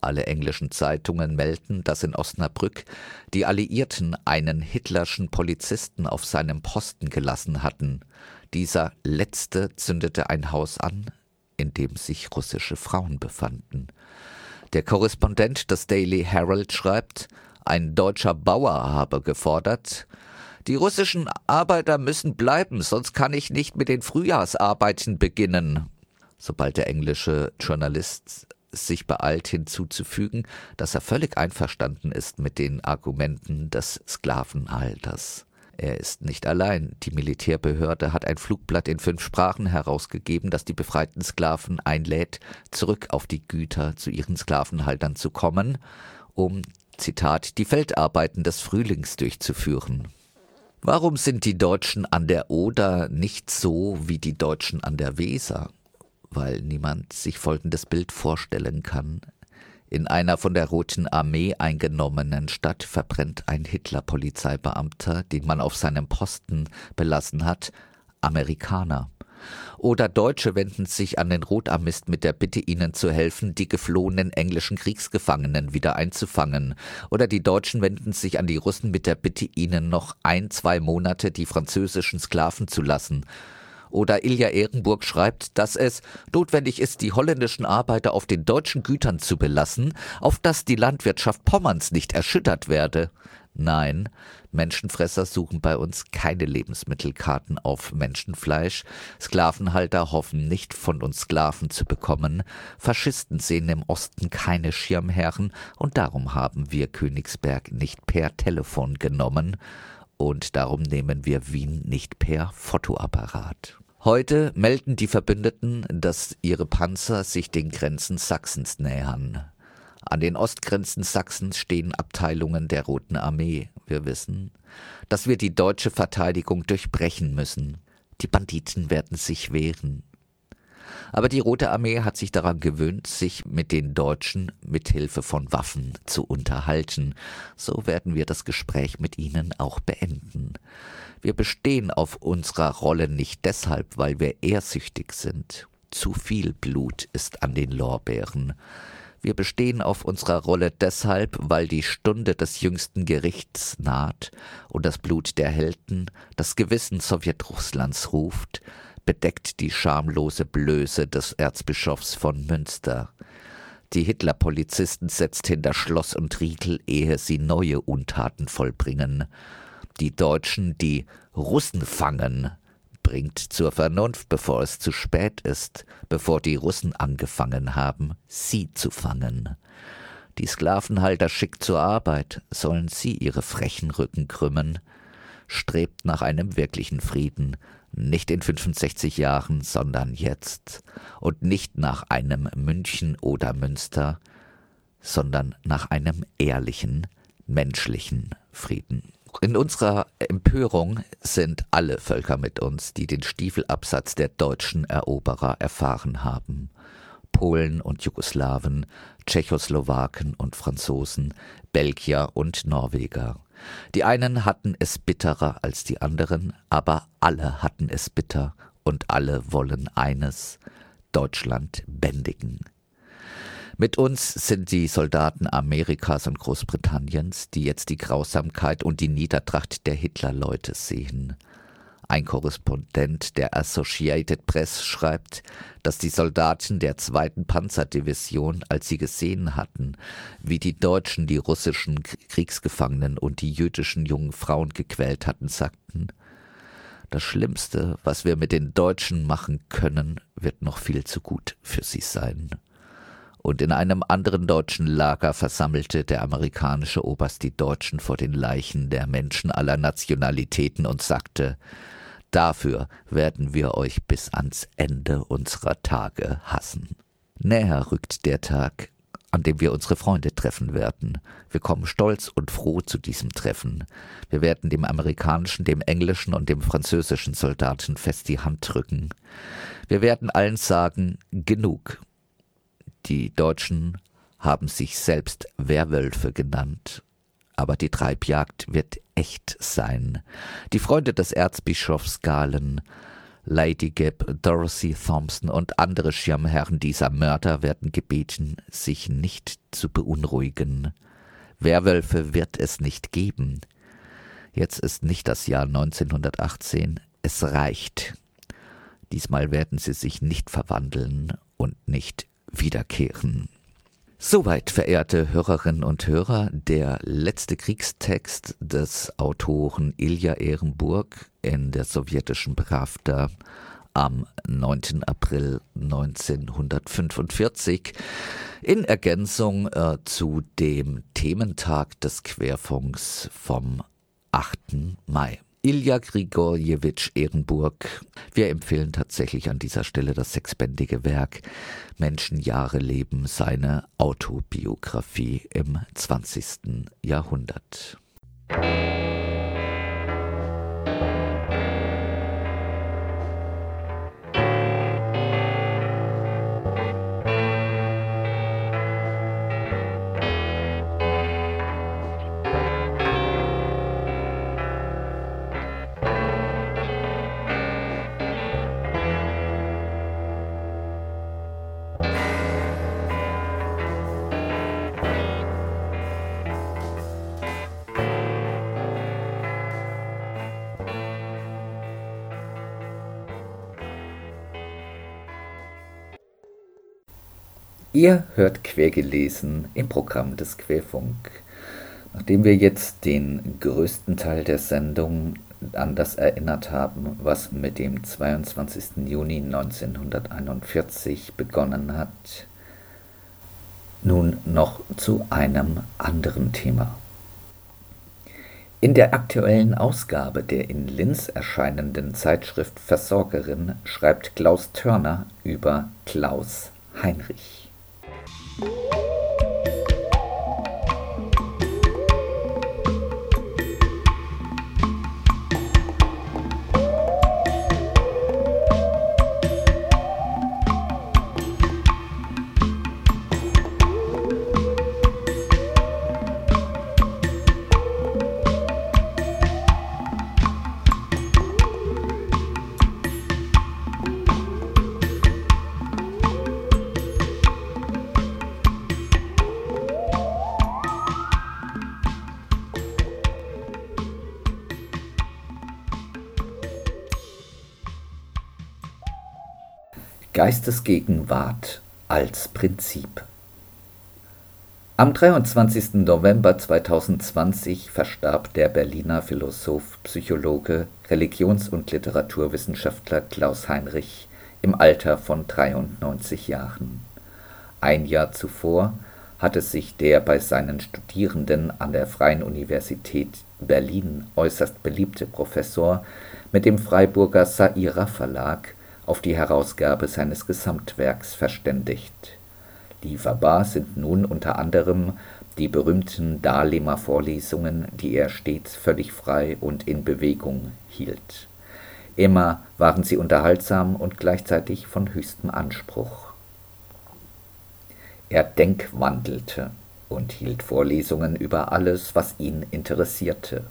Alle englischen Zeitungen melden, dass in Osnabrück die Alliierten einen hitlerschen Polizisten auf seinem Posten gelassen hatten. Dieser letzte zündete ein Haus an, in dem sich russische Frauen befanden. Der Korrespondent des Daily Herald schreibt, ein deutscher Bauer habe gefordert, die russischen Arbeiter müssen bleiben, sonst kann ich nicht mit den Frühjahrsarbeiten beginnen. Sobald der englische Journalist sich beeilt hinzuzufügen, dass er völlig einverstanden ist mit den Argumenten des Sklavenhalters. Er ist nicht allein. Die Militärbehörde hat ein Flugblatt in fünf Sprachen herausgegeben, das die befreiten Sklaven einlädt, zurück auf die Güter zu ihren Sklavenhaltern zu kommen, um, Zitat, die Feldarbeiten des Frühlings durchzuführen. Warum sind die Deutschen an der Oder nicht so wie die Deutschen an der Weser? Weil niemand sich folgendes Bild vorstellen kann. In einer von der Roten Armee eingenommenen Stadt verbrennt ein Hitler-Polizeibeamter, den man auf seinem Posten belassen hat, Amerikaner. Oder Deutsche wenden sich an den Rotarmist mit der Bitte, ihnen zu helfen, die geflohenen englischen Kriegsgefangenen wieder einzufangen. Oder die Deutschen wenden sich an die Russen mit der Bitte, ihnen noch ein, zwei Monate die französischen Sklaven zu lassen. Oder Ilja Ehrenburg schreibt, dass es notwendig ist, die holländischen Arbeiter auf den deutschen Gütern zu belassen, auf dass die Landwirtschaft Pommerns nicht erschüttert werde. Nein, Menschenfresser suchen bei uns keine Lebensmittelkarten auf Menschenfleisch, Sklavenhalter hoffen nicht von uns Sklaven zu bekommen, Faschisten sehen im Osten keine Schirmherren, und darum haben wir Königsberg nicht per Telefon genommen, und darum nehmen wir Wien nicht per Fotoapparat. Heute melden die Verbündeten, dass ihre Panzer sich den Grenzen Sachsens nähern. An den Ostgrenzen Sachsens stehen Abteilungen der Roten Armee. Wir wissen, dass wir die deutsche Verteidigung durchbrechen müssen. Die Banditen werden sich wehren. Aber die Rote Armee hat sich daran gewöhnt, sich mit den Deutschen mit Hilfe von Waffen zu unterhalten. So werden wir das Gespräch mit ihnen auch beenden. Wir bestehen auf unserer Rolle nicht deshalb, weil wir ehrsüchtig sind. Zu viel Blut ist an den Lorbeeren. Wir bestehen auf unserer Rolle deshalb, weil die Stunde des jüngsten Gerichts naht und das Blut der Helden das Gewissen Sowjetrusslands ruft, bedeckt die schamlose Blöße des Erzbischofs von Münster. Die Hitlerpolizisten setzt hinter Schloss und Riegel, ehe sie neue Untaten vollbringen. Die Deutschen, die Russen fangen, bringt zur Vernunft, bevor es zu spät ist, bevor die Russen angefangen haben, sie zu fangen. Die Sklavenhalter schickt zur Arbeit, sollen sie ihre frechen Rücken krümmen, strebt nach einem wirklichen Frieden, nicht in 65 Jahren, sondern jetzt, und nicht nach einem München oder Münster, sondern nach einem ehrlichen, menschlichen Frieden. In unserer Empörung sind alle Völker mit uns, die den Stiefelabsatz der deutschen Eroberer erfahren haben. Polen und Jugoslawen, Tschechoslowaken und Franzosen, Belgier und Norweger. Die einen hatten es bitterer als die anderen, aber alle hatten es bitter und alle wollen eines Deutschland bändigen. Mit uns sind die Soldaten Amerikas und Großbritanniens, die jetzt die Grausamkeit und die Niedertracht der Hitlerleute sehen. Ein Korrespondent der Associated Press schreibt, dass die Soldaten der zweiten Panzerdivision, als sie gesehen hatten, wie die Deutschen die russischen Kriegsgefangenen und die jüdischen jungen Frauen gequält hatten, sagten, das Schlimmste, was wir mit den Deutschen machen können, wird noch viel zu gut für sie sein. Und in einem anderen deutschen Lager versammelte der amerikanische Oberst die Deutschen vor den Leichen der Menschen aller Nationalitäten und sagte, Dafür werden wir euch bis ans Ende unserer Tage hassen. Näher rückt der Tag, an dem wir unsere Freunde treffen werden. Wir kommen stolz und froh zu diesem Treffen. Wir werden dem amerikanischen, dem englischen und dem französischen Soldaten fest die Hand drücken. Wir werden allen sagen, genug. Die Deutschen haben sich selbst Werwölfe genannt aber die Treibjagd wird echt sein. Die Freunde des Erzbischofs Galen, Lady Gibb, Dorothy Thompson und andere Schirmherren dieser Mörder werden gebeten, sich nicht zu beunruhigen. Werwölfe wird es nicht geben. Jetzt ist nicht das Jahr 1918, es reicht. Diesmal werden sie sich nicht verwandeln und nicht wiederkehren. Soweit, verehrte Hörerinnen und Hörer, der letzte Kriegstext des Autoren Ilja Ehrenburg in der sowjetischen Pravda am 9. April 1945 in Ergänzung äh, zu dem Thementag des Querfunks vom 8. Mai. Ilja Grigorjewitsch Ehrenburg. Wir empfehlen tatsächlich an dieser Stelle das sechsbändige Werk Menschenjahre leben, seine Autobiografie im 20. Jahrhundert. Ihr hört Quergelesen im Programm des Querfunk. Nachdem wir jetzt den größten Teil der Sendung an das erinnert haben, was mit dem 22. Juni 1941 begonnen hat, nun noch zu einem anderen Thema. In der aktuellen Ausgabe der in Linz erscheinenden Zeitschrift Versorgerin schreibt Klaus Törner über Klaus Heinrich. Música Geistesgegenwart als Prinzip. Am 23. November 2020 verstarb der Berliner Philosoph, Psychologe, Religions- und Literaturwissenschaftler Klaus Heinrich im Alter von 93 Jahren. Ein Jahr zuvor hatte sich der bei seinen Studierenden an der Freien Universität Berlin äußerst beliebte Professor mit dem Freiburger Saira Verlag auf die Herausgabe seines Gesamtwerks verständigt. Lieferbar sind nun unter anderem die berühmten Dahlemer Vorlesungen, die er stets völlig frei und in Bewegung hielt. Immer waren sie unterhaltsam und gleichzeitig von höchstem Anspruch. Er denkwandelte und hielt Vorlesungen über alles, was ihn interessierte.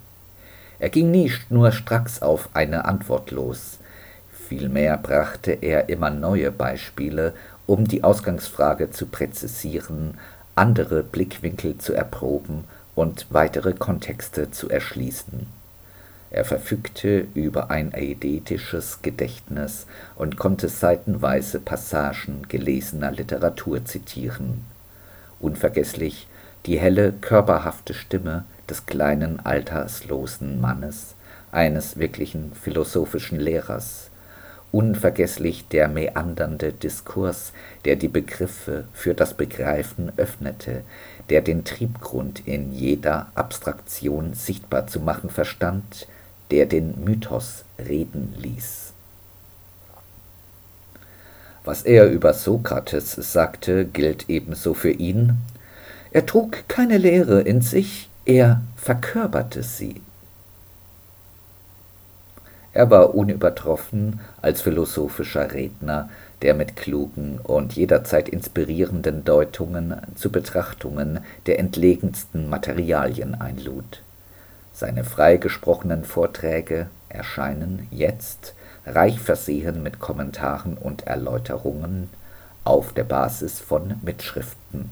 Er ging nie nur stracks auf eine Antwort los, Vielmehr brachte er immer neue Beispiele, um die Ausgangsfrage zu präzisieren, andere Blickwinkel zu erproben und weitere Kontexte zu erschließen. Er verfügte über ein eidetisches Gedächtnis und konnte seitenweise Passagen gelesener Literatur zitieren. Unvergesslich die helle, körperhafte Stimme des kleinen, alterslosen Mannes, eines wirklichen philosophischen Lehrers, unvergesslich der meandernde Diskurs, der die Begriffe für das Begreifen öffnete, der den Triebgrund in jeder Abstraktion sichtbar zu machen verstand, der den Mythos reden ließ. Was er über Sokrates sagte, gilt ebenso für ihn. Er trug keine Lehre in sich, er verkörperte sie. Er war unübertroffen als philosophischer Redner, der mit klugen und jederzeit inspirierenden Deutungen zu Betrachtungen der entlegensten Materialien einlud. Seine freigesprochenen Vorträge erscheinen jetzt reich versehen mit Kommentaren und Erläuterungen auf der Basis von Mitschriften.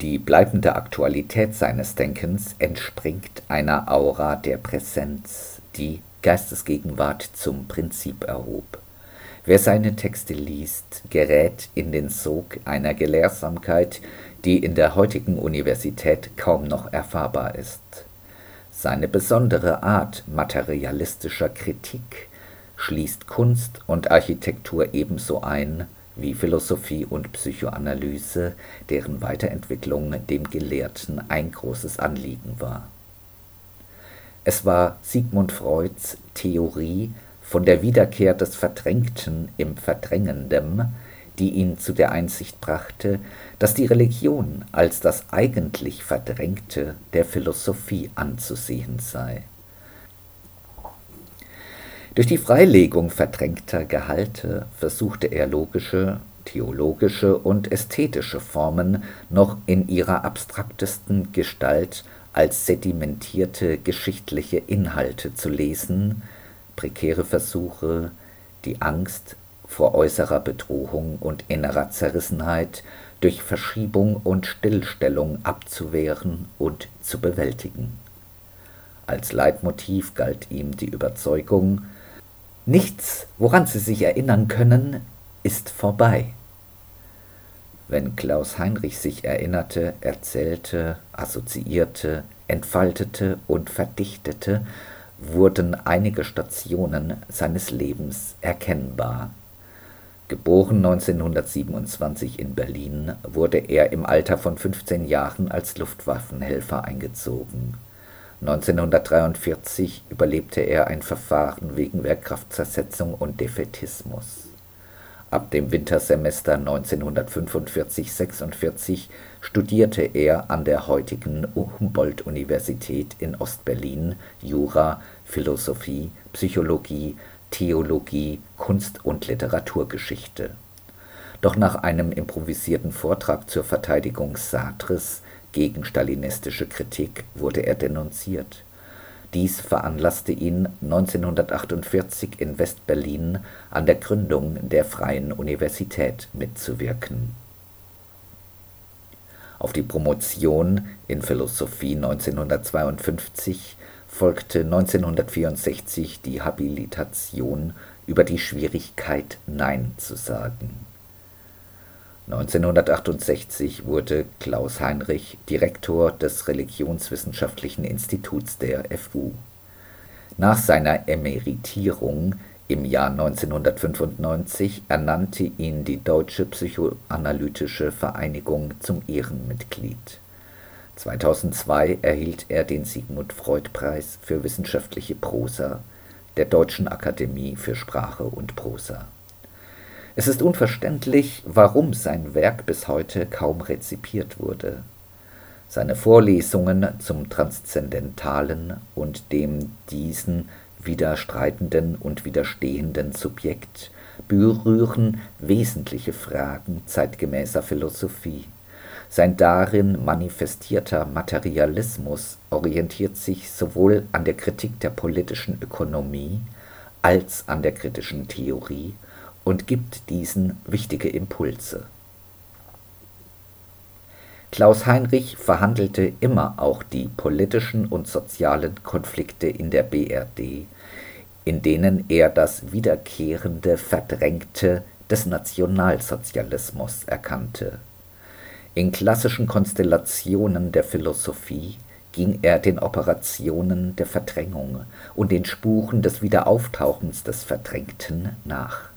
Die bleibende Aktualität seines Denkens entspringt einer Aura der Präsenz, die Geistesgegenwart zum Prinzip erhob. Wer seine Texte liest, gerät in den Sog einer Gelehrsamkeit, die in der heutigen Universität kaum noch erfahrbar ist. Seine besondere Art materialistischer Kritik schließt Kunst und Architektur ebenso ein wie Philosophie und Psychoanalyse, deren Weiterentwicklung dem Gelehrten ein großes Anliegen war es war Sigmund Freuds Theorie von der Wiederkehr des Verdrängten im Verdrängendem, die ihn zu der Einsicht brachte, dass die Religion als das eigentlich Verdrängte der Philosophie anzusehen sei. Durch die Freilegung verdrängter Gehalte versuchte er logische, theologische und ästhetische Formen noch in ihrer abstraktesten Gestalt als sedimentierte geschichtliche Inhalte zu lesen, prekäre Versuche, die Angst vor äußerer Bedrohung und innerer Zerrissenheit durch Verschiebung und Stillstellung abzuwehren und zu bewältigen. Als Leitmotiv galt ihm die Überzeugung, nichts, woran Sie sich erinnern können, ist vorbei. Wenn Klaus Heinrich sich erinnerte, erzählte, assoziierte, entfaltete und verdichtete, wurden einige Stationen seines Lebens erkennbar. Geboren 1927 in Berlin, wurde er im Alter von 15 Jahren als Luftwaffenhelfer eingezogen. 1943 überlebte er ein Verfahren wegen Wehrkraftzersetzung und Defetismus Ab dem Wintersemester 1945 / studierte er an der heutigen Humboldt-Universität in Ost-Berlin Jura, Philosophie, Psychologie, Theologie, Kunst und Literaturgeschichte. Doch nach einem improvisierten Vortrag zur Verteidigung Sartres gegen stalinistische Kritik wurde er denunziert dies veranlasste ihn 1948 in West-Berlin an der Gründung der Freien Universität mitzuwirken. Auf die Promotion in Philosophie 1952 folgte 1964 die Habilitation über die Schwierigkeit, Nein zu sagen. 1968 wurde Klaus Heinrich Direktor des Religionswissenschaftlichen Instituts der FU. Nach seiner Emeritierung im Jahr 1995 ernannte ihn die Deutsche Psychoanalytische Vereinigung zum Ehrenmitglied. 2002 erhielt er den Sigmund Freud Preis für wissenschaftliche Prosa der Deutschen Akademie für Sprache und Prosa. Es ist unverständlich, warum sein Werk bis heute kaum rezipiert wurde. Seine Vorlesungen zum Transzendentalen und dem diesen widerstreitenden und widerstehenden Subjekt berühren wesentliche Fragen zeitgemäßer Philosophie. Sein darin manifestierter Materialismus orientiert sich sowohl an der Kritik der politischen Ökonomie als an der kritischen Theorie und gibt diesen wichtige Impulse. Klaus Heinrich verhandelte immer auch die politischen und sozialen Konflikte in der BRD, in denen er das wiederkehrende Verdrängte des Nationalsozialismus erkannte. In klassischen Konstellationen der Philosophie ging er den Operationen der Verdrängung und den Spuren des Wiederauftauchens des Verdrängten nach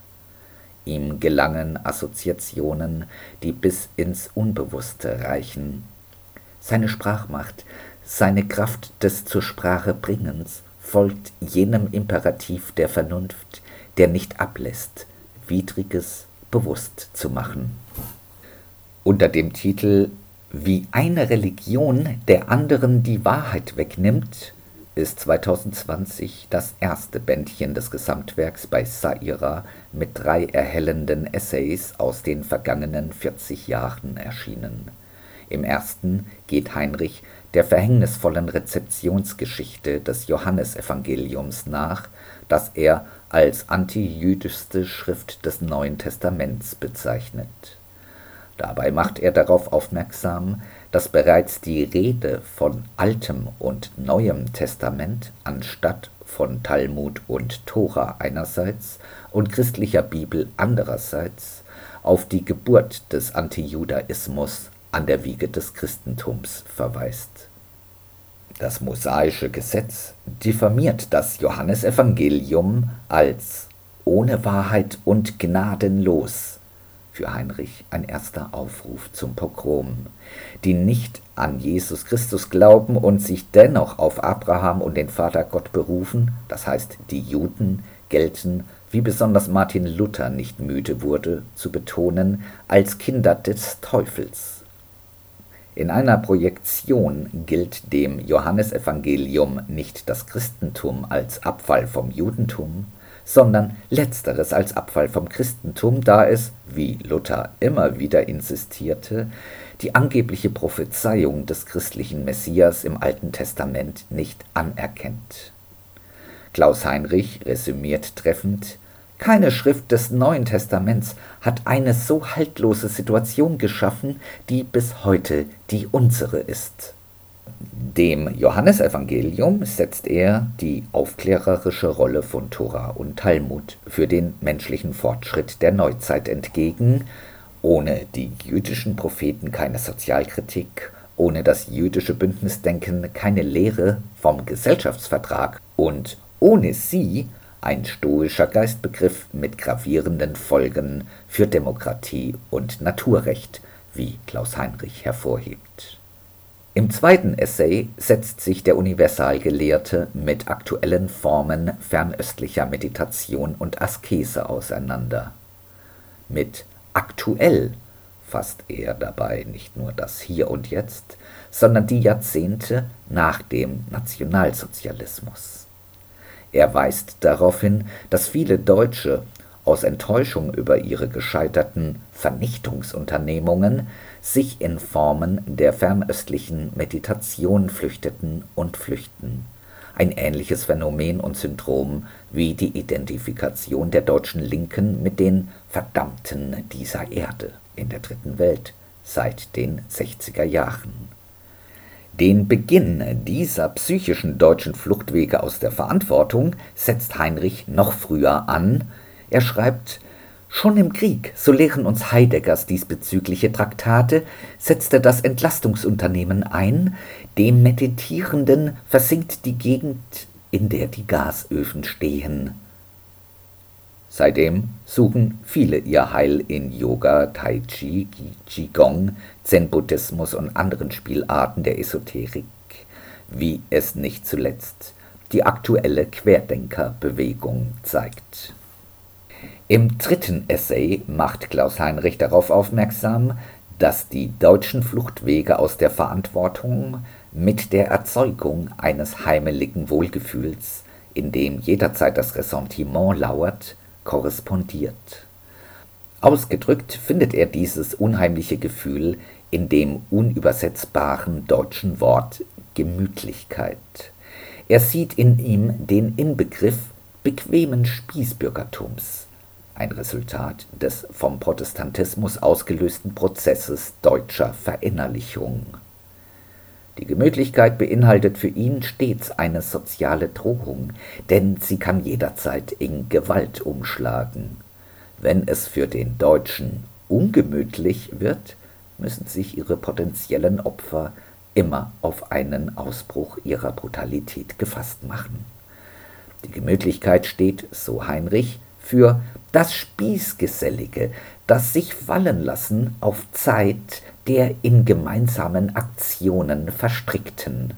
Ihm gelangen Assoziationen, die bis ins Unbewusste reichen. Seine Sprachmacht, seine Kraft des zur Sprache bringens folgt jenem Imperativ der Vernunft, der nicht ablässt, Widriges bewusst zu machen. Unter dem Titel Wie eine Religion der anderen die Wahrheit wegnimmt ist 2020 das erste Bändchen des Gesamtwerks bei Saira mit drei erhellenden Essays aus den vergangenen 40 Jahren erschienen. Im ersten geht Heinrich der verhängnisvollen Rezeptionsgeschichte des Johannesevangeliums nach, das er als antijüdischste Schrift des Neuen Testaments bezeichnet. Dabei macht er darauf aufmerksam, dass bereits die Rede von Altem und Neuem Testament anstatt von Talmud und Tora einerseits und christlicher Bibel andererseits auf die Geburt des Antijudaismus an der Wiege des Christentums verweist. Das mosaische Gesetz diffamiert das Johannesevangelium als ohne Wahrheit und gnadenlos für Heinrich ein erster Aufruf zum Pogrom. Die nicht an Jesus Christus glauben und sich dennoch auf Abraham und den Vater Gott berufen, das heißt die Juden, gelten, wie besonders Martin Luther nicht müde wurde zu betonen, als Kinder des Teufels. In einer Projektion gilt dem Johannesevangelium nicht das Christentum als Abfall vom Judentum, sondern letzteres als Abfall vom Christentum, da es, wie Luther immer wieder insistierte, die angebliche Prophezeiung des christlichen Messias im Alten Testament nicht anerkennt. Klaus Heinrich resümiert treffend keine Schrift des Neuen Testaments hat eine so haltlose Situation geschaffen, die bis heute die unsere ist. Dem Johannesevangelium setzt er die aufklärerische Rolle von Tora und Talmud für den menschlichen Fortschritt der Neuzeit entgegen, ohne die jüdischen Propheten keine Sozialkritik, ohne das jüdische Bündnisdenken keine Lehre vom Gesellschaftsvertrag und ohne sie ein stoischer Geistbegriff mit gravierenden Folgen für Demokratie und Naturrecht, wie Klaus Heinrich hervorhebt. Im zweiten Essay setzt sich der Universalgelehrte mit aktuellen Formen fernöstlicher Meditation und Askese auseinander. Mit aktuell fasst er dabei nicht nur das Hier und Jetzt, sondern die Jahrzehnte nach dem Nationalsozialismus. Er weist darauf hin, dass viele Deutsche aus Enttäuschung über ihre gescheiterten Vernichtungsunternehmungen sich in Formen der fernöstlichen Meditation flüchteten und flüchten. Ein ähnliches Phänomen und Syndrom wie die Identifikation der deutschen Linken mit den Verdammten dieser Erde in der Dritten Welt seit den 60er Jahren. Den Beginn dieser psychischen deutschen Fluchtwege aus der Verantwortung setzt Heinrich noch früher an. Er schreibt Schon im Krieg, so lehren uns Heideggers diesbezügliche Traktate, setzte das Entlastungsunternehmen ein, dem Meditierenden versinkt die Gegend, in der die Gasöfen stehen. Seitdem suchen viele ihr Heil in Yoga, Tai Chi, Qigong, Zen-Buddhismus und anderen Spielarten der Esoterik, wie es nicht zuletzt die aktuelle Querdenkerbewegung zeigt. Im dritten Essay macht Klaus Heinrich darauf aufmerksam, dass die deutschen Fluchtwege aus der Verantwortung mit der Erzeugung eines heimeligen Wohlgefühls, in dem jederzeit das Ressentiment lauert, korrespondiert. Ausgedrückt findet er dieses unheimliche Gefühl in dem unübersetzbaren deutschen Wort Gemütlichkeit. Er sieht in ihm den Inbegriff bequemen Spießbürgertums, ein Resultat des vom Protestantismus ausgelösten Prozesses deutscher Verinnerlichung. Die Gemütlichkeit beinhaltet für ihn stets eine soziale Drohung, denn sie kann jederzeit in Gewalt umschlagen. Wenn es für den Deutschen ungemütlich wird, müssen sich ihre potenziellen Opfer immer auf einen Ausbruch ihrer Brutalität gefasst machen. Die Gemütlichkeit steht, so Heinrich, für das Spießgesellige, das sich fallen lassen auf Zeit der in gemeinsamen Aktionen verstrickten.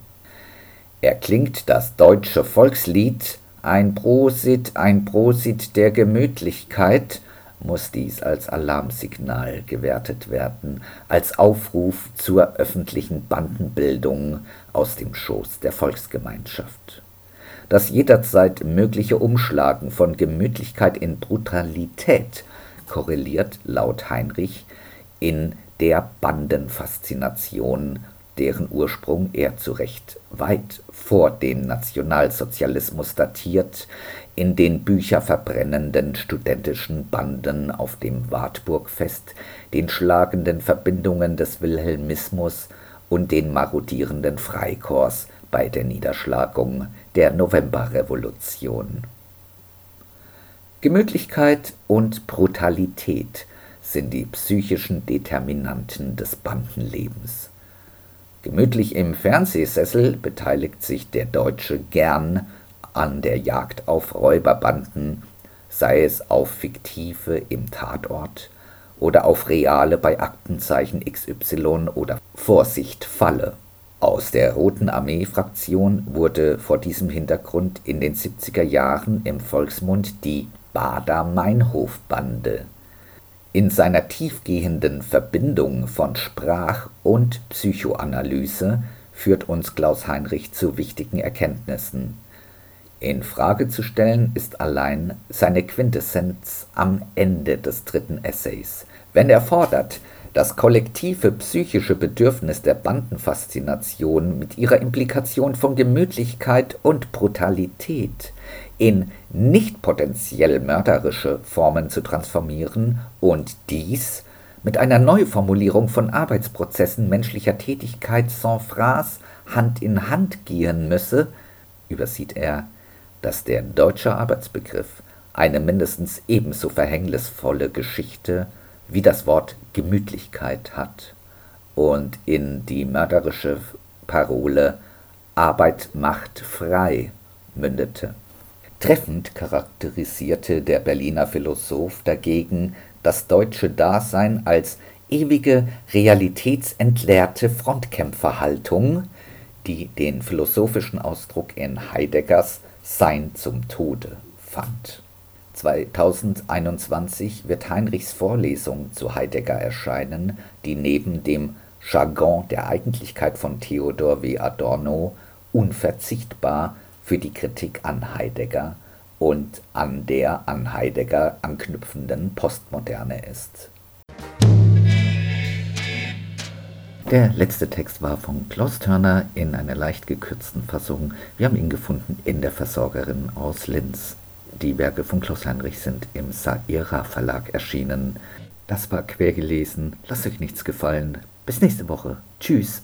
Erklingt das deutsche Volkslied Ein Prosit, ein Prosit der Gemütlichkeit, muss dies als Alarmsignal gewertet werden, als Aufruf zur öffentlichen Bandenbildung aus dem Schoß der Volksgemeinschaft. Das jederzeit mögliche Umschlagen von Gemütlichkeit in Brutalität korreliert laut Heinrich in der Bandenfaszination, deren Ursprung er zu Recht weit vor dem Nationalsozialismus datiert, in den bücherverbrennenden studentischen Banden auf dem Wartburgfest, den schlagenden Verbindungen des Wilhelmismus und den marodierenden Freikorps bei der Niederschlagung der Novemberrevolution. Gemütlichkeit und Brutalität sind die psychischen Determinanten des Bandenlebens. Gemütlich im Fernsehsessel beteiligt sich der Deutsche gern an der Jagd auf Räuberbanden, sei es auf fiktive im Tatort oder auf reale bei Aktenzeichen XY oder Vorsicht Falle. Aus der Roten Armee-Fraktion wurde vor diesem Hintergrund in den 70er Jahren im Volksmund die Bader-Meinhof-Bande. In seiner tiefgehenden Verbindung von Sprach- und Psychoanalyse führt uns Klaus Heinrich zu wichtigen Erkenntnissen. In Frage zu stellen ist allein seine Quintessenz am Ende des dritten Essays, wenn er fordert, das kollektive psychische Bedürfnis der Bandenfaszination mit ihrer Implikation von Gemütlichkeit und Brutalität in nicht potenziell mörderische Formen zu transformieren und dies mit einer Neuformulierung von Arbeitsprozessen menschlicher Tätigkeit sans phrase Hand in Hand gehen müsse, übersieht er, dass der deutsche Arbeitsbegriff eine mindestens ebenso verhängnisvolle Geschichte wie das Wort Gemütlichkeit hat und in die mörderische Parole Arbeit macht frei mündete. Treffend charakterisierte der Berliner Philosoph dagegen das deutsche Dasein als ewige realitätsentleerte Frontkämpferhaltung, die den philosophischen Ausdruck in Heideggers Sein zum Tode fand 2021 wird Heinrichs Vorlesung zu Heidegger erscheinen, die neben dem Jargon der Eigentlichkeit von Theodor W. Adorno unverzichtbar für die Kritik an Heidegger und an der an Heidegger anknüpfenden Postmoderne ist. Der letzte Text war von Klaus Turner in einer leicht gekürzten Fassung. Wir haben ihn gefunden in der Versorgerin aus Linz. Die Werke von Klaus Heinrich sind im Saira Verlag erschienen. Das war quer gelesen. Lasst euch nichts gefallen. Bis nächste Woche. Tschüss.